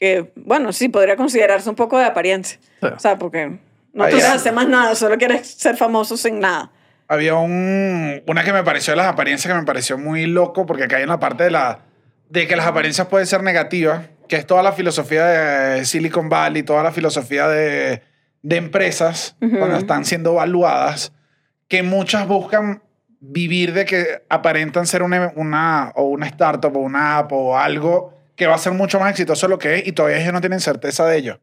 que bueno, sí, podría considerarse un poco de apariencia. Sí. O sea, porque no Ahí quieres hacer más nada, solo quieres ser famoso sin nada. Había un, una que me pareció de las apariencias que me pareció muy loco porque cae en la parte de, la, de que las apariencias pueden ser negativas, que es toda la filosofía de Silicon Valley, toda la filosofía de, de empresas Ujú. cuando están siendo evaluadas, que muchas buscan vivir de que aparentan ser una, una, o una startup o una app o algo que va a ser mucho más exitoso de lo que es y todavía ellos no tienen certeza de ello.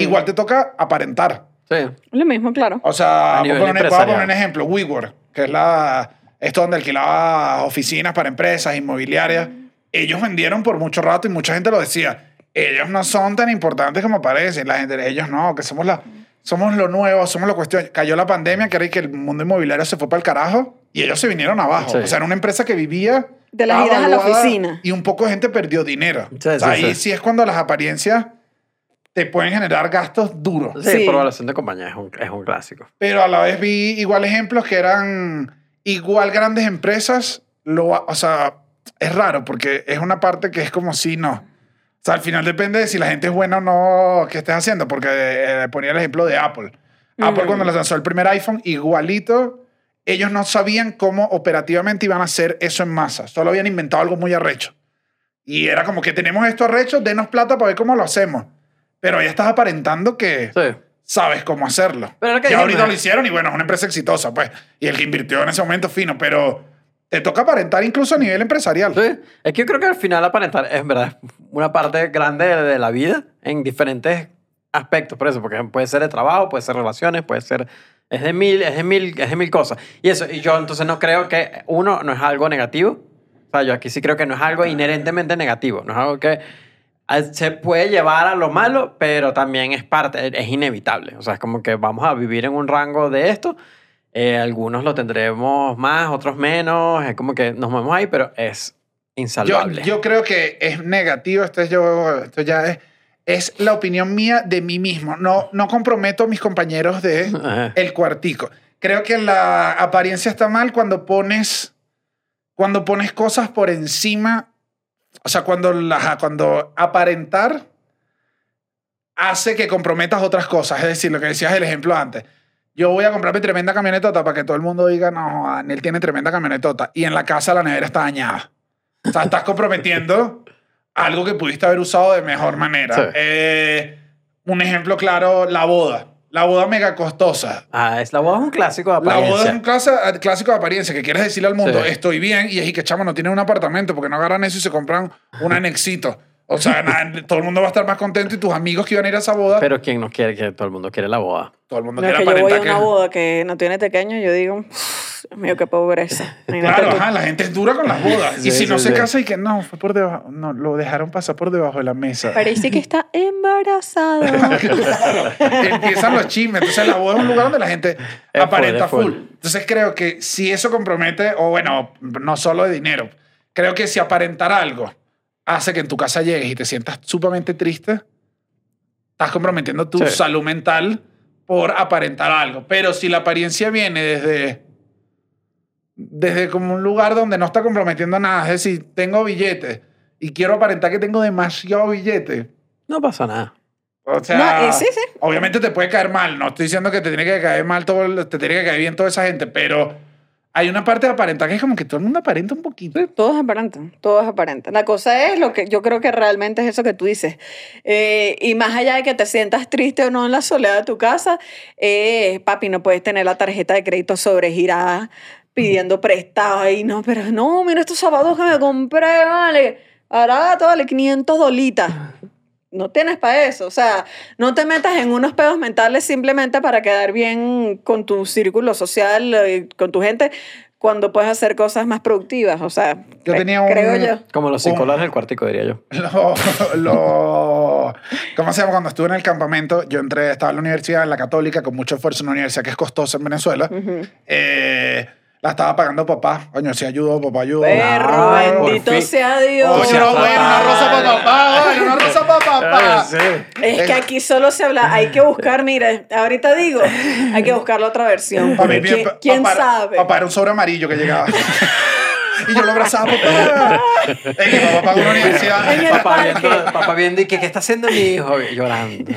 Igual te toca aparentar. Sí. Lo mismo, claro. O sea, voy a poner, voy a poner empresarial. un ejemplo, WeWork, que es la esto donde alquilaba oficinas para empresas inmobiliarias. Ellos vendieron por mucho rato y mucha gente lo decía. Ellos no son tan importantes como parecen. La gente, ellos no, que somos la somos lo nuevo, somos la cuestión. Cayó la pandemia, que era que el mundo inmobiliario se fue para el carajo y ellos se vinieron abajo. Sí. O sea, era una empresa que vivía De las estaba idas a la oficina. Y un poco de gente perdió dinero. Sí, O sea, sí, ahí sí. sí es cuando las apariencias te pueden generar gastos duros. Sí, evaluación de compañía es un, es un clásico. Pero a la vez vi igual ejemplos que eran igual grandes empresas. Lo, o sea, es raro porque es una parte que es como si no. O sea, al final depende de si la gente es buena o no que estés haciendo. Porque eh, ponía el ejemplo de Apple. Apple Mm. cuando lanzó el primer iPhone, igualito, ellos no sabían cómo operativamente iban a hacer eso en masa. Solo habían inventado algo muy arrecho. Y era como que tenemos esto arrecho, denos plata para ver cómo lo hacemos. Pero ya estás aparentando que Sí. sabes cómo hacerlo. Pero ya dijimos, ahorita lo hicieron y bueno, es una empresa exitosa, pues. Y el que invirtió en ese momento fino, pero te toca aparentar incluso a nivel empresarial. Sí. Es que yo creo que al final aparentar es verdad una parte grande de, de la vida en diferentes aspectos, por eso, porque puede ser de trabajo, puede ser relaciones, puede ser es de mil, es de mil, es de mil cosas. Y eso, y yo entonces no creo que uno no es algo negativo. O sea, yo aquí sí creo que no es algo inherentemente negativo, no es algo que ah, se puede llevar a lo malo, pero también es parte, es inevitable. O sea, es como que vamos a vivir en un rango de esto. Eh, algunos lo tendremos más, otros menos. Es como que nos movemos ahí, pero es Yo, insalvable. yo creo que es negativo, esto, es yo, esto ya es, es la opinión mía de mí mismo. No, no comprometo a mis compañeros de <laughs> el cuartico. Creo que la apariencia está mal cuando pones, cuando pones cosas por encima, o sea, cuando, la, cuando aparentar hace que comprometas otras cosas. Es decir, lo que decías el ejemplo antes. Yo voy a comprarme tremenda camionetota para que todo el mundo diga, no, él tiene tremenda camionetota. Y en la casa la nevera está dañada. O sea, estás comprometiendo algo que pudiste haber usado de mejor manera. Sí. Eh, un ejemplo claro, la boda. La boda mega costosa. Ah, es la boda es un clásico de La boda es apariencia. un clasa- clásico de apariencia que quieres decirle al mundo, Sí. estoy bien, y es y que chamo no tienen un apartamento porque no agarran eso y se compran un anexito. O sea, <laughs> nada, todo el mundo va a estar más contento y tus amigos que iban a ir a esa boda, Pero ¿quién no quiere que todo el mundo quiere la boda? todo el mundo No, es quiere que yo voy a una que... boda que no tiene pequeño yo digo, Dios mío, qué pobreza. Imagínate Claro, tú. ajá, la gente es dura con las bodas. y Sí, si no sí, se sí. casa y que no, fue por debajo, no, lo dejaron pasar por debajo de la mesa. Parece que está embarazado. <laughs> Claro, empiezan los chismes. Entonces la boda es un lugar donde la gente Es aparenta full, full. full. Entonces creo que si eso compromete, o bueno, no solo de dinero, creo que si aparentar algo hace que en tu casa llegues y te sientas sumamente triste, estás comprometiendo tu Sí. salud mental por aparentar algo. Pero si la apariencia viene desde desde como un lugar donde no está comprometiendo nada, es decir, tengo billetes y quiero aparentar que tengo demasiado billete, No pasa nada. o sea, No, sí, sí. obviamente te puede caer mal. No estoy diciendo que te tiene que caer mal todo, te tiene que caer bien toda esa gente, pero hay una parte de aparentar que es como que todo el mundo aparenta un poquito. Todos aparentan, todos aparentan. La cosa es lo que yo creo que realmente es eso que tú dices. Eh, y más allá de que te sientas triste o no en la soledad de tu casa, eh, papi, no puedes tener la tarjeta de crédito sobregirada pidiendo prestado ahí. No, pero no, mira estos zapatos que me compré, vale. Barato, vale 500 dolitas. No tienes para eso. O sea, no te metas en unos pedos mentales simplemente para quedar bien con tu círculo social, eh, con tu gente, cuando puedes hacer cosas más productivas. O sea, Yo cre- tenía un- creo yo. Como los psicólogos del cuartico, diría yo. <laughs> Lo, lo- ¿Cómo se llama? Cuando estuve en el campamento, yo entré, estaba en la universidad, en la católica, con mucho esfuerzo, en una universidad que es costosa en Venezuela. Eh, la estaba pagando papá. Coño, sí ayudó, papá ayudó. Perro, Ay, bendito sea Dios. Coño, no, bueno, una rosa para papá, vale, una rosa para papá. Es que aquí solo se habla, hay que buscar, mire, ahorita digo, hay que buscar la otra versión. Para mí, porque ¿Quién, quién sabe? Papá era un sobre amarillo que llegaba. <laughs> y yo lo abrazaba, papá. Es que papá pagó una universidad. En el Papá viendo, papá viendo y que qué está haciendo mi hijo llorando.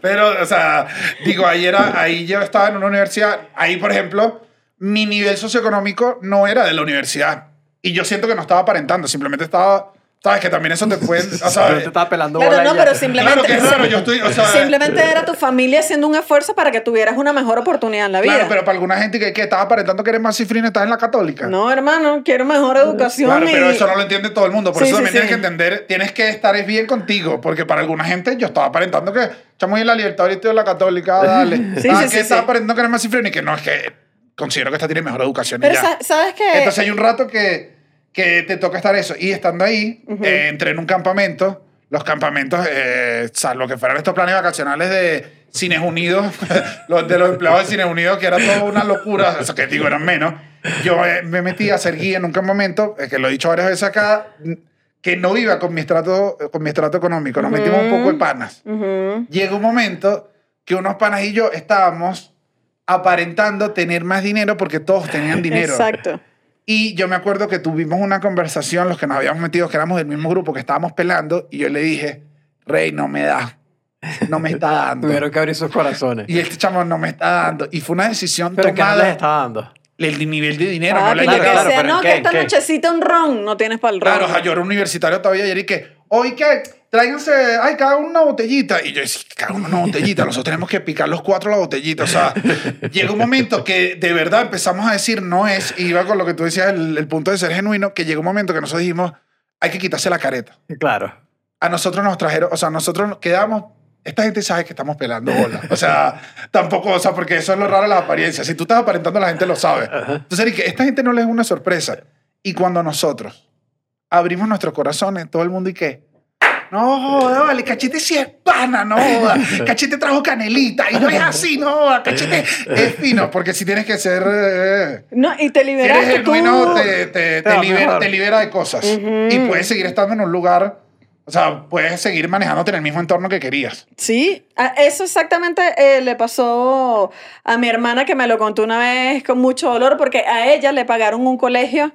Pero, o sea, digo, ahí, era, ahí yo estaba en una universidad. Ahí, por ejemplo, mi nivel socioeconómico no era de la universidad. Y yo siento que no estaba aparentando, simplemente estaba. ¿Sabes? Que también eso te puede. O sea, Pero te estaba pelando Claro, bola no, pero simplemente, Claro que es raro, yo estoy, o sea- simplemente era tu familia haciendo un esfuerzo para que tuvieras una mejor oportunidad en la vida. Claro, pero para alguna gente que, que estaba aparentando que eres más cifrino, estás en la católica. No, hermano, quiero mejor educación. Claro, pero y- eso no lo entiende todo el mundo. Por Sí, eso sí, también sí. tienes que entender, tienes que estar es bien contigo. Porque para alguna gente yo estaba aparentando que estamos en la libertad ahorita de la católica, <laughs> dale. Sí, ah, sí, que sí, estaba sí. aparentando que eres más cifrino y que no, es que considero que esta tiene mejor educación. y Pero ya. sa- ¿sabes qué? Entonces hay un rato que, que te toca estar eso. Y estando ahí, eh, entré en un campamento. Los campamentos, eh, salvo que fueran estos planes vacacionales de Cines Unidos, <laughs> los de los empleados de Cines Unidos, que era toda una locura, eso que digo, eran menos. Yo eh, me metí a hacer guía en un campamento, eh, que lo he dicho varias veces acá, que no iba con mi estrato, con mi estrato económico. Nos metimos un poco de panas. Ujú. Llegó un momento que unos panas y yo estábamos aparentando tener más dinero porque todos tenían dinero. Exacto. Y yo me acuerdo que tuvimos una conversación, los que nos habíamos metido, que éramos del mismo grupo, que estábamos pelando, y yo le dije, Rey, no me da. No me está <laughs> dando. Tuvieron que abrir sus corazones. y este chamo no me está dando. Y fue una decisión Pero que no les tomada. está dando. El nivel de dinero, Ah, no le que claro, claro, sea, pero no, ¿en que qué? esta ¿En qué? nochecita un ron, no tienes para el ron. Claro, o sea, yo era universitario todavía ayer y que, hoy que tráiganse, ay, cada uno una botellita. Y yo decía, cada uno una botellita, nosotros tenemos que picar los cuatro la botellita. O sea, <laughs> llega un momento que de verdad empezamos a decir, no es, y iba con lo que tú decías, el, el punto de ser genuino, que llegó un momento que nosotros dijimos, hay que quitarse la careta. Claro. A nosotros nos trajeron, o sea, nosotros nos quedamos, esta gente sabe que estamos pelando bola. O sea, <laughs> tampoco, o sea, porque eso es lo raro de las apariencias. Si tú estás aparentando, la gente lo sabe. Entonces, que esta gente no les es una sorpresa. Y cuando nosotros abrimos nuestros corazones, todo el mundo y qué. No, joda, vale, cachete sí es pana, no joda. <laughs> Cachete trajo canelita y no es así, no joda. Cachete es fino, porque si tienes que ser. eh, No, y te si eres liberaste genuino, tú. te, te, te va libera, mejor. te libera de cosas. Y puedes seguir estando en un lugar. O sea, puedes seguir manejándote en el mismo entorno que querías. Sí, eso exactamente eh, le pasó a mi hermana que me lo contó una vez con mucho dolor porque a ella le pagaron un colegio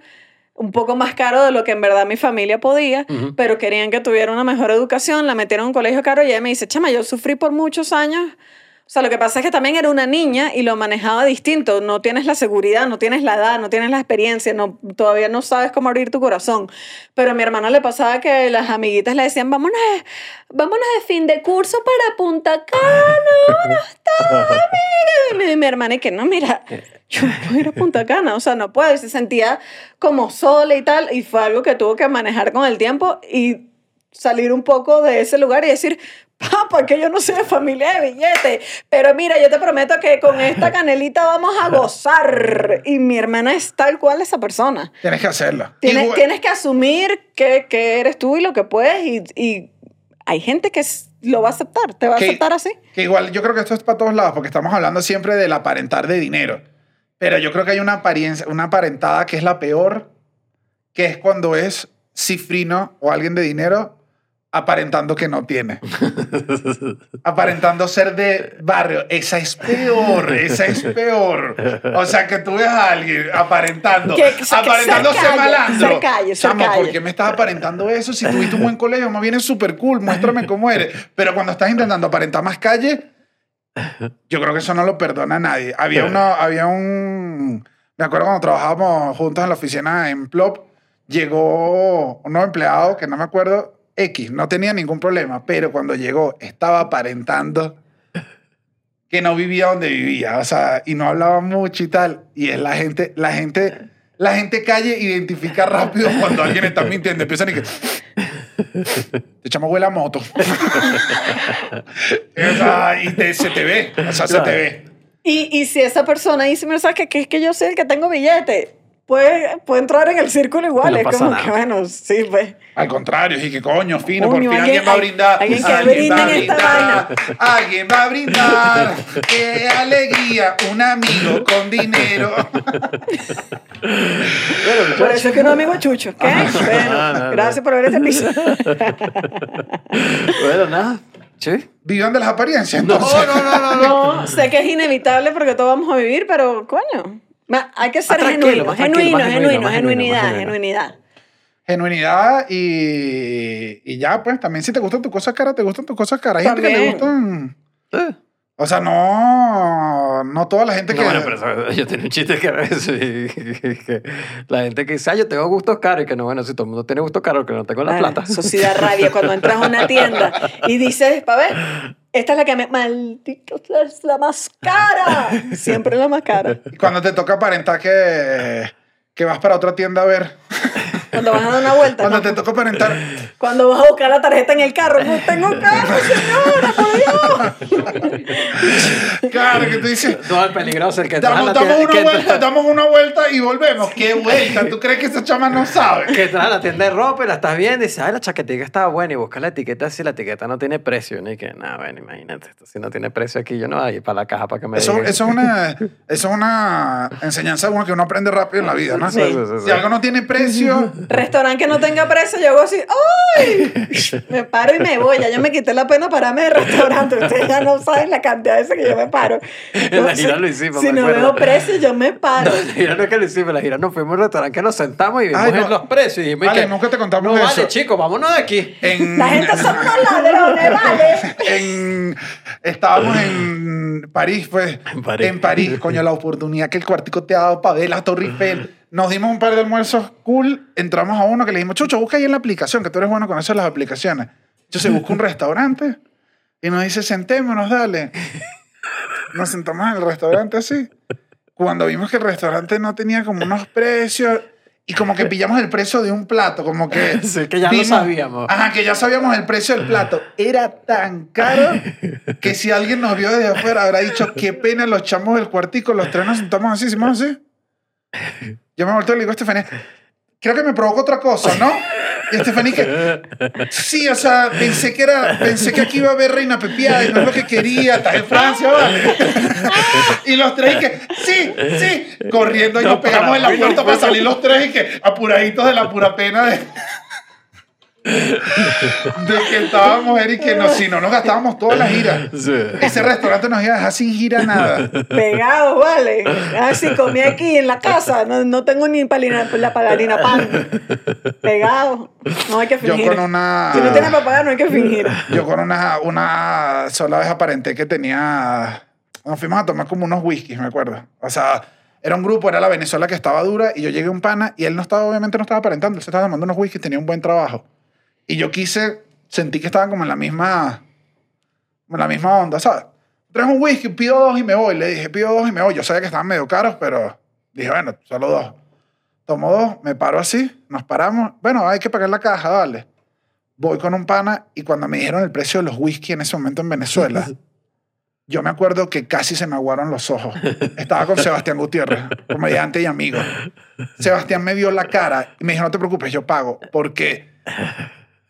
un poco más caro de lo que en verdad mi familia podía, pero querían que tuviera una mejor educación, la metieron en un colegio caro y ella me dice, chama, yo sufrí por muchos años, sea, lo que pasa es que también era una niña y lo manejaba distinto. No tienes la seguridad, no tienes la edad, no tienes la experiencia, no, todavía no sabes cómo abrir tu corazón. Pero a mi hermana le pasaba que las amiguitas le decían, vámonos, vámonos de fin de curso para Punta Cana, no está. Y mi hermana, y que no, mira, yo no puedo ir a Punta Cana, o sea, no puedo. Y se sentía como sola y tal, y fue algo que tuvo que manejar con el tiempo y salir un poco de ese lugar y decir, <laughs> papá, que yo no soy de familia de billetes, pero mira, yo te prometo que con esta <laughs> canelita vamos a gozar. Y mi hermana es tal cual esa persona. Tienes que hacerlo. Tienes, Igual- tienes que asumir que, que eres tú y lo que puedes y, y hay gente que s- lo va a aceptar, te va a aceptar así. Que igual yo creo que esto es para todos lados, porque estamos hablando siempre del aparentar de dinero. Pero yo creo que hay una apariencia, una aparentada que es la peor, que es cuando es cifrino o alguien de dinero aparentando que no tiene. aparentando ser de barrio. Esa es peor, esa es peor. O sea, que tú ves a alguien aparentando, Que- que- aparentando ser malandro. ser calle, ser Chamo, calle. ¿por qué me estás aparentando eso? Si tuviste un buen colegio, más bien es súper cool, muéstrame cómo eres. Pero cuando estás intentando aparentar más calle, yo creo que eso no lo perdona a nadie. Había, una, había un... Me acuerdo cuando trabajábamos juntos en la oficina en Plop, llegó un nuevo empleado que no me acuerdo, X, no tenía ningún problema, pero cuando llegó estaba aparentando que no vivía donde vivía, o sea, y no hablaba mucho y tal. Y es la gente, la gente, la gente calle identifica rápido cuando alguien está mintiendo. Empiezan y que... Te echamos huele a moto. <laughs> o sea, y te- se te ve, o sea, se te ve. Y, y si esa persona dice, ¿sabes qué? Que es que yo soy el que tengo billete. Puede, puede entrar en el círculo igual. No es como nada. que, bueno, sí, pues. Al contrario, y que coño, fino, Coño, por fin alguien- alguien va a brindar. alguien que va a brinda en esta brindar, Alguien va a brindar. Qué alegría, un amigo con dinero. Por eso es que no amigo chucho. ¿Qué? Bueno, No, no, no. gracias por ver este episodio. <laughs> Bueno, nada. Sí. Vivan de las apariencias. No, Entonces. no, no, no, no. No, sé que es inevitable porque todos vamos a vivir, pero coño. Hay que ser tranquilo, genuino, genuino, genuino, genuinidad, genuinidad. Genuinidad y, y ya, pues también si te gustan tus cosas caras, te gustan tus cosas caras. Hay gente que le También. gustan. Eh. O sea, no, no toda la gente No, que. bueno, pero yo tenía un chiste que era eso, y- y- que la gente que dice, ah, yo tengo gustos caros, y que no, bueno, si todo el mundo tiene gustos caros, que no tengo la plata. Da rabia cuando entras a una tienda y dices, pa' ver, esta es la que me... Maldito, es la más cara. <laughs> Siempre la más cara. Y cuando te toca aparentar que, que vas para otra tienda a ver. Cuando vas a dar una vuelta. Cuando ¿no? te toca aparentar. Cuando vas a buscar la tarjeta en el carro. No tengo carro, <laughs> señora, por Dios. Claro, que tú dices. No, el peligroso, el que Damos, damos tienda, una que vuelta, entra- damos una vuelta y volvemos. ¿Qué vuelta? ¿Tú crees que esa chama no sabe? que trae a la tienda de ropa y la estás viendo y dices, ay, la chaquetita estaba buena y busca la etiqueta si la etiqueta no tiene precio. Y que, no, bueno, imagínate, esto si no tiene precio aquí, yo no voy a ir para la caja para que me Eso, digan. eso, es una, <laughs> eso es una enseñanza bueno, que uno aprende rápido en la vida, ¿no? Sí. Sí, sí, sí, sí. Si algo no tiene precio, Restaurante que no tenga precio, yo hago así, ¡ay! Me paro y me voy. Ya yo me quité la pena pararme de restaurante. Ustedes ya no saben la cantidad de veces que yo me paro. En <laughs> la si- gira lo hicimos, Si me no acuerdo. veo precio, yo me paro. La gira no es que lo hicimos, la gira nos fuimos a un restaurante que nos sentamos y vimos Ay, no. los precios y dijimos Vale, que, nunca te contamos no, de vale, eso. chicos, vámonos de aquí. en, La gente son unos ladrones, ¿vale? en- estábamos en París, pues. En París. En París, coño, la oportunidad que el cuartico te ha dado para ver la Torre Eiffel. Nos dimos un par de almuerzos cool, entramos a uno que le dijimos, Chucho, busca ahí en la aplicación, que tú eres bueno con eso de las aplicaciones. Entonces busca un restaurante y nos dice, sentémonos, dale. Nos sentamos en el restaurante así. Cuando vimos que el restaurante no tenía como unos precios y como que pillamos el precio de un plato, como que... <laughs> Sí, que ya lo sabíamos. Ajá, que ya sabíamos el precio del plato. Era tan caro que si alguien nos vio desde afuera habrá dicho, qué pena los chamos del cuartico, los tres nos sentamos así, hicimos así. Yo me volteo y le digo a Estefanía, creo que me provoca otra cosa, ¿no? Y Estefanía que, sí, o sea, pensé que era, pensé que aquí iba a haber Reina Pepiada y no es lo que quería, estás en Francia, ¿vale? y los tres y que, sí, sí, corriendo y No nos pegamos en la puerta para salir los tres y que apuraditos de la pura pena de... de que estábamos Eric que no, si no nos gastábamos toda la gira. Ese restaurante nos iba a dejar sin gira nada. Pegados, vale. Así comí aquí en la casa. No, no tengo ni palina, la pagarina pan. Pegados. No hay que Yo fingir. con una. Si no tienes para pagar, no hay que fingir. Yo con una, una sola vez aparenté que tenía... Nos fuimos a tomar como unos whiskies, me acuerdo. O sea, era un grupo, era la Venezuela que estaba dura y yo llegué a un pana y él no estaba, obviamente no estaba aparentando, él se estaba tomando unos whiskies, tenía un buen trabajo. Y yo quise, sentí que estaban como en la misma, en la misma onda, ¿sabes? Traes un whisky, pido dos y me voy. Le dije, pido dos y me voy. Yo sabía que estaban medio caros, pero dije, bueno, solo dos. Tomo dos, me paro así, nos paramos. Bueno, hay que pagar la caja, dale. Voy con un pana y cuando me dijeron el precio de los whisky en ese momento en Venezuela, <laughs> yo me acuerdo que casi se me aguaron los ojos. Estaba con Sebastián Gutiérrez, comediante y amigo. Sebastián me vio la cara y me dijo, no te preocupes, yo pago, porque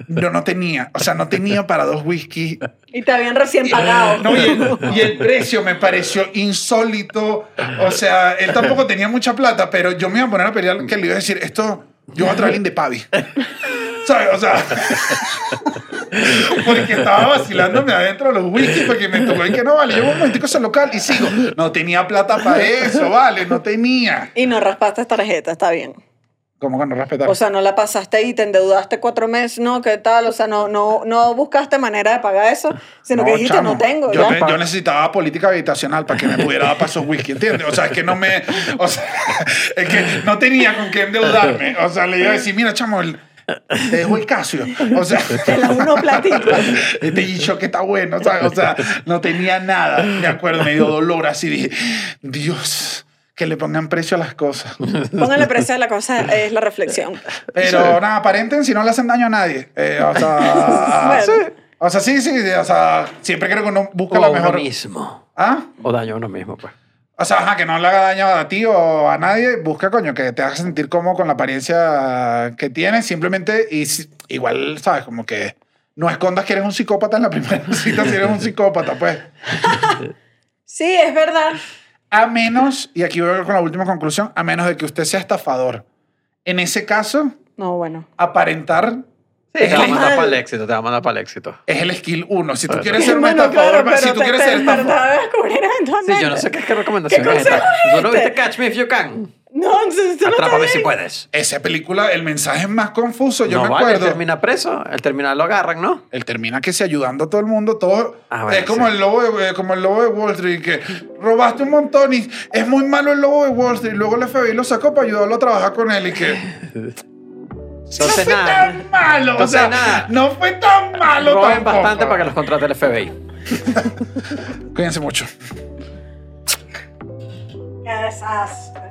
yo no tenía, o sea, no tenía para dos whisky. Y te habían recién pagado. No, y, el, y el <laughs> precio me pareció insólito. O sea, él tampoco tenía mucha plata, pero yo me iba a poner a pelear que le iba a decir, esto, yo voy a traer de Pavi. <laughs> ¿Sabes? O sea, porque estaba vacilándome adentro de los whisky porque me tocó y que no, vale, yo un momentico ese local y sigo. No tenía plata para eso, vale, no tenía. Y no raspaste tarjeta, está bien. ¿Cómo que no respetar? O sea, no la pasaste y te endeudaste cuatro meses, no, ¿qué tal? O sea, no, no, no buscaste manera de pagar eso, sino que dijiste, chamo, no tengo. Yo, te- yo necesitaba política habitacional para que me pudiera dar pasos whisky, ¿entiendes? O sea, es que no me. O sea, <laughs> es que no tenía con qué endeudarme. O sea, le iba a decir, mira, chamo, el- te dejo el Casio. O sea, <laughs> Te la uno platito. <laughs> este dicho que está bueno, ¿sabes? O sea, no tenía nada. Me acuerdo, me dio dolor así. Dije, Dios, que le pongan precio a las cosas. <laughs> Póngale precio a la cosa, es la reflexión. Pero nada, aparenten si no le hacen daño a nadie. Eh, o sea, <laughs> Bueno. sí. O sea, sí, sí, o sea, siempre creo que uno busca O la uno mejor. mismo. ¿Ah? O daño a uno mismo, pues. O sea, ajá, que no le haga daño a ti o a nadie. Busca, coño, que te haga sentir cómodo con la apariencia que tienes. Simplemente, y igual, ¿sabes? Como que no escondas que eres un psicópata en la primera <laughs> cita si eres un psicópata, pues. Sí, es verdad. A menos, y aquí voy con la última conclusión, a menos de que usted sea estafador. En ese caso, No, bueno. aparentar Sí, te va a mandar para el éxito, te va a mandar para el éxito. es el skill uno. Si tú quieres ser un Bueno, estafador, claro, si pero tú te- quieres te- ser estafador. descubrir Sí, eventualmente. yo no sé qué, qué recomendación ¿Qué es esta. consejo ¿Tú no viste Catch Me If You Can? No, no Atrápame si puedes. Esa película, el mensaje es más confuso. Yo no me vale, acuerdo. él termina preso. El terminal lo agarran, ¿no? Él termina que se ayudando a todo el mundo, todo. Ah, es como, sí. el lobo de, como el lobo de Wall Street, que robaste un montón y es muy malo el lobo de Wall Street. Luego el FBI lo sacó para ayudarlo a trabajar con él y que. <laughs> no fue nada. tan malo. o sea, nada. no fue tan malo. Roben tampoco. bastante para que los contrate el FBI. <laughs> Cuídense mucho. Qué desastre.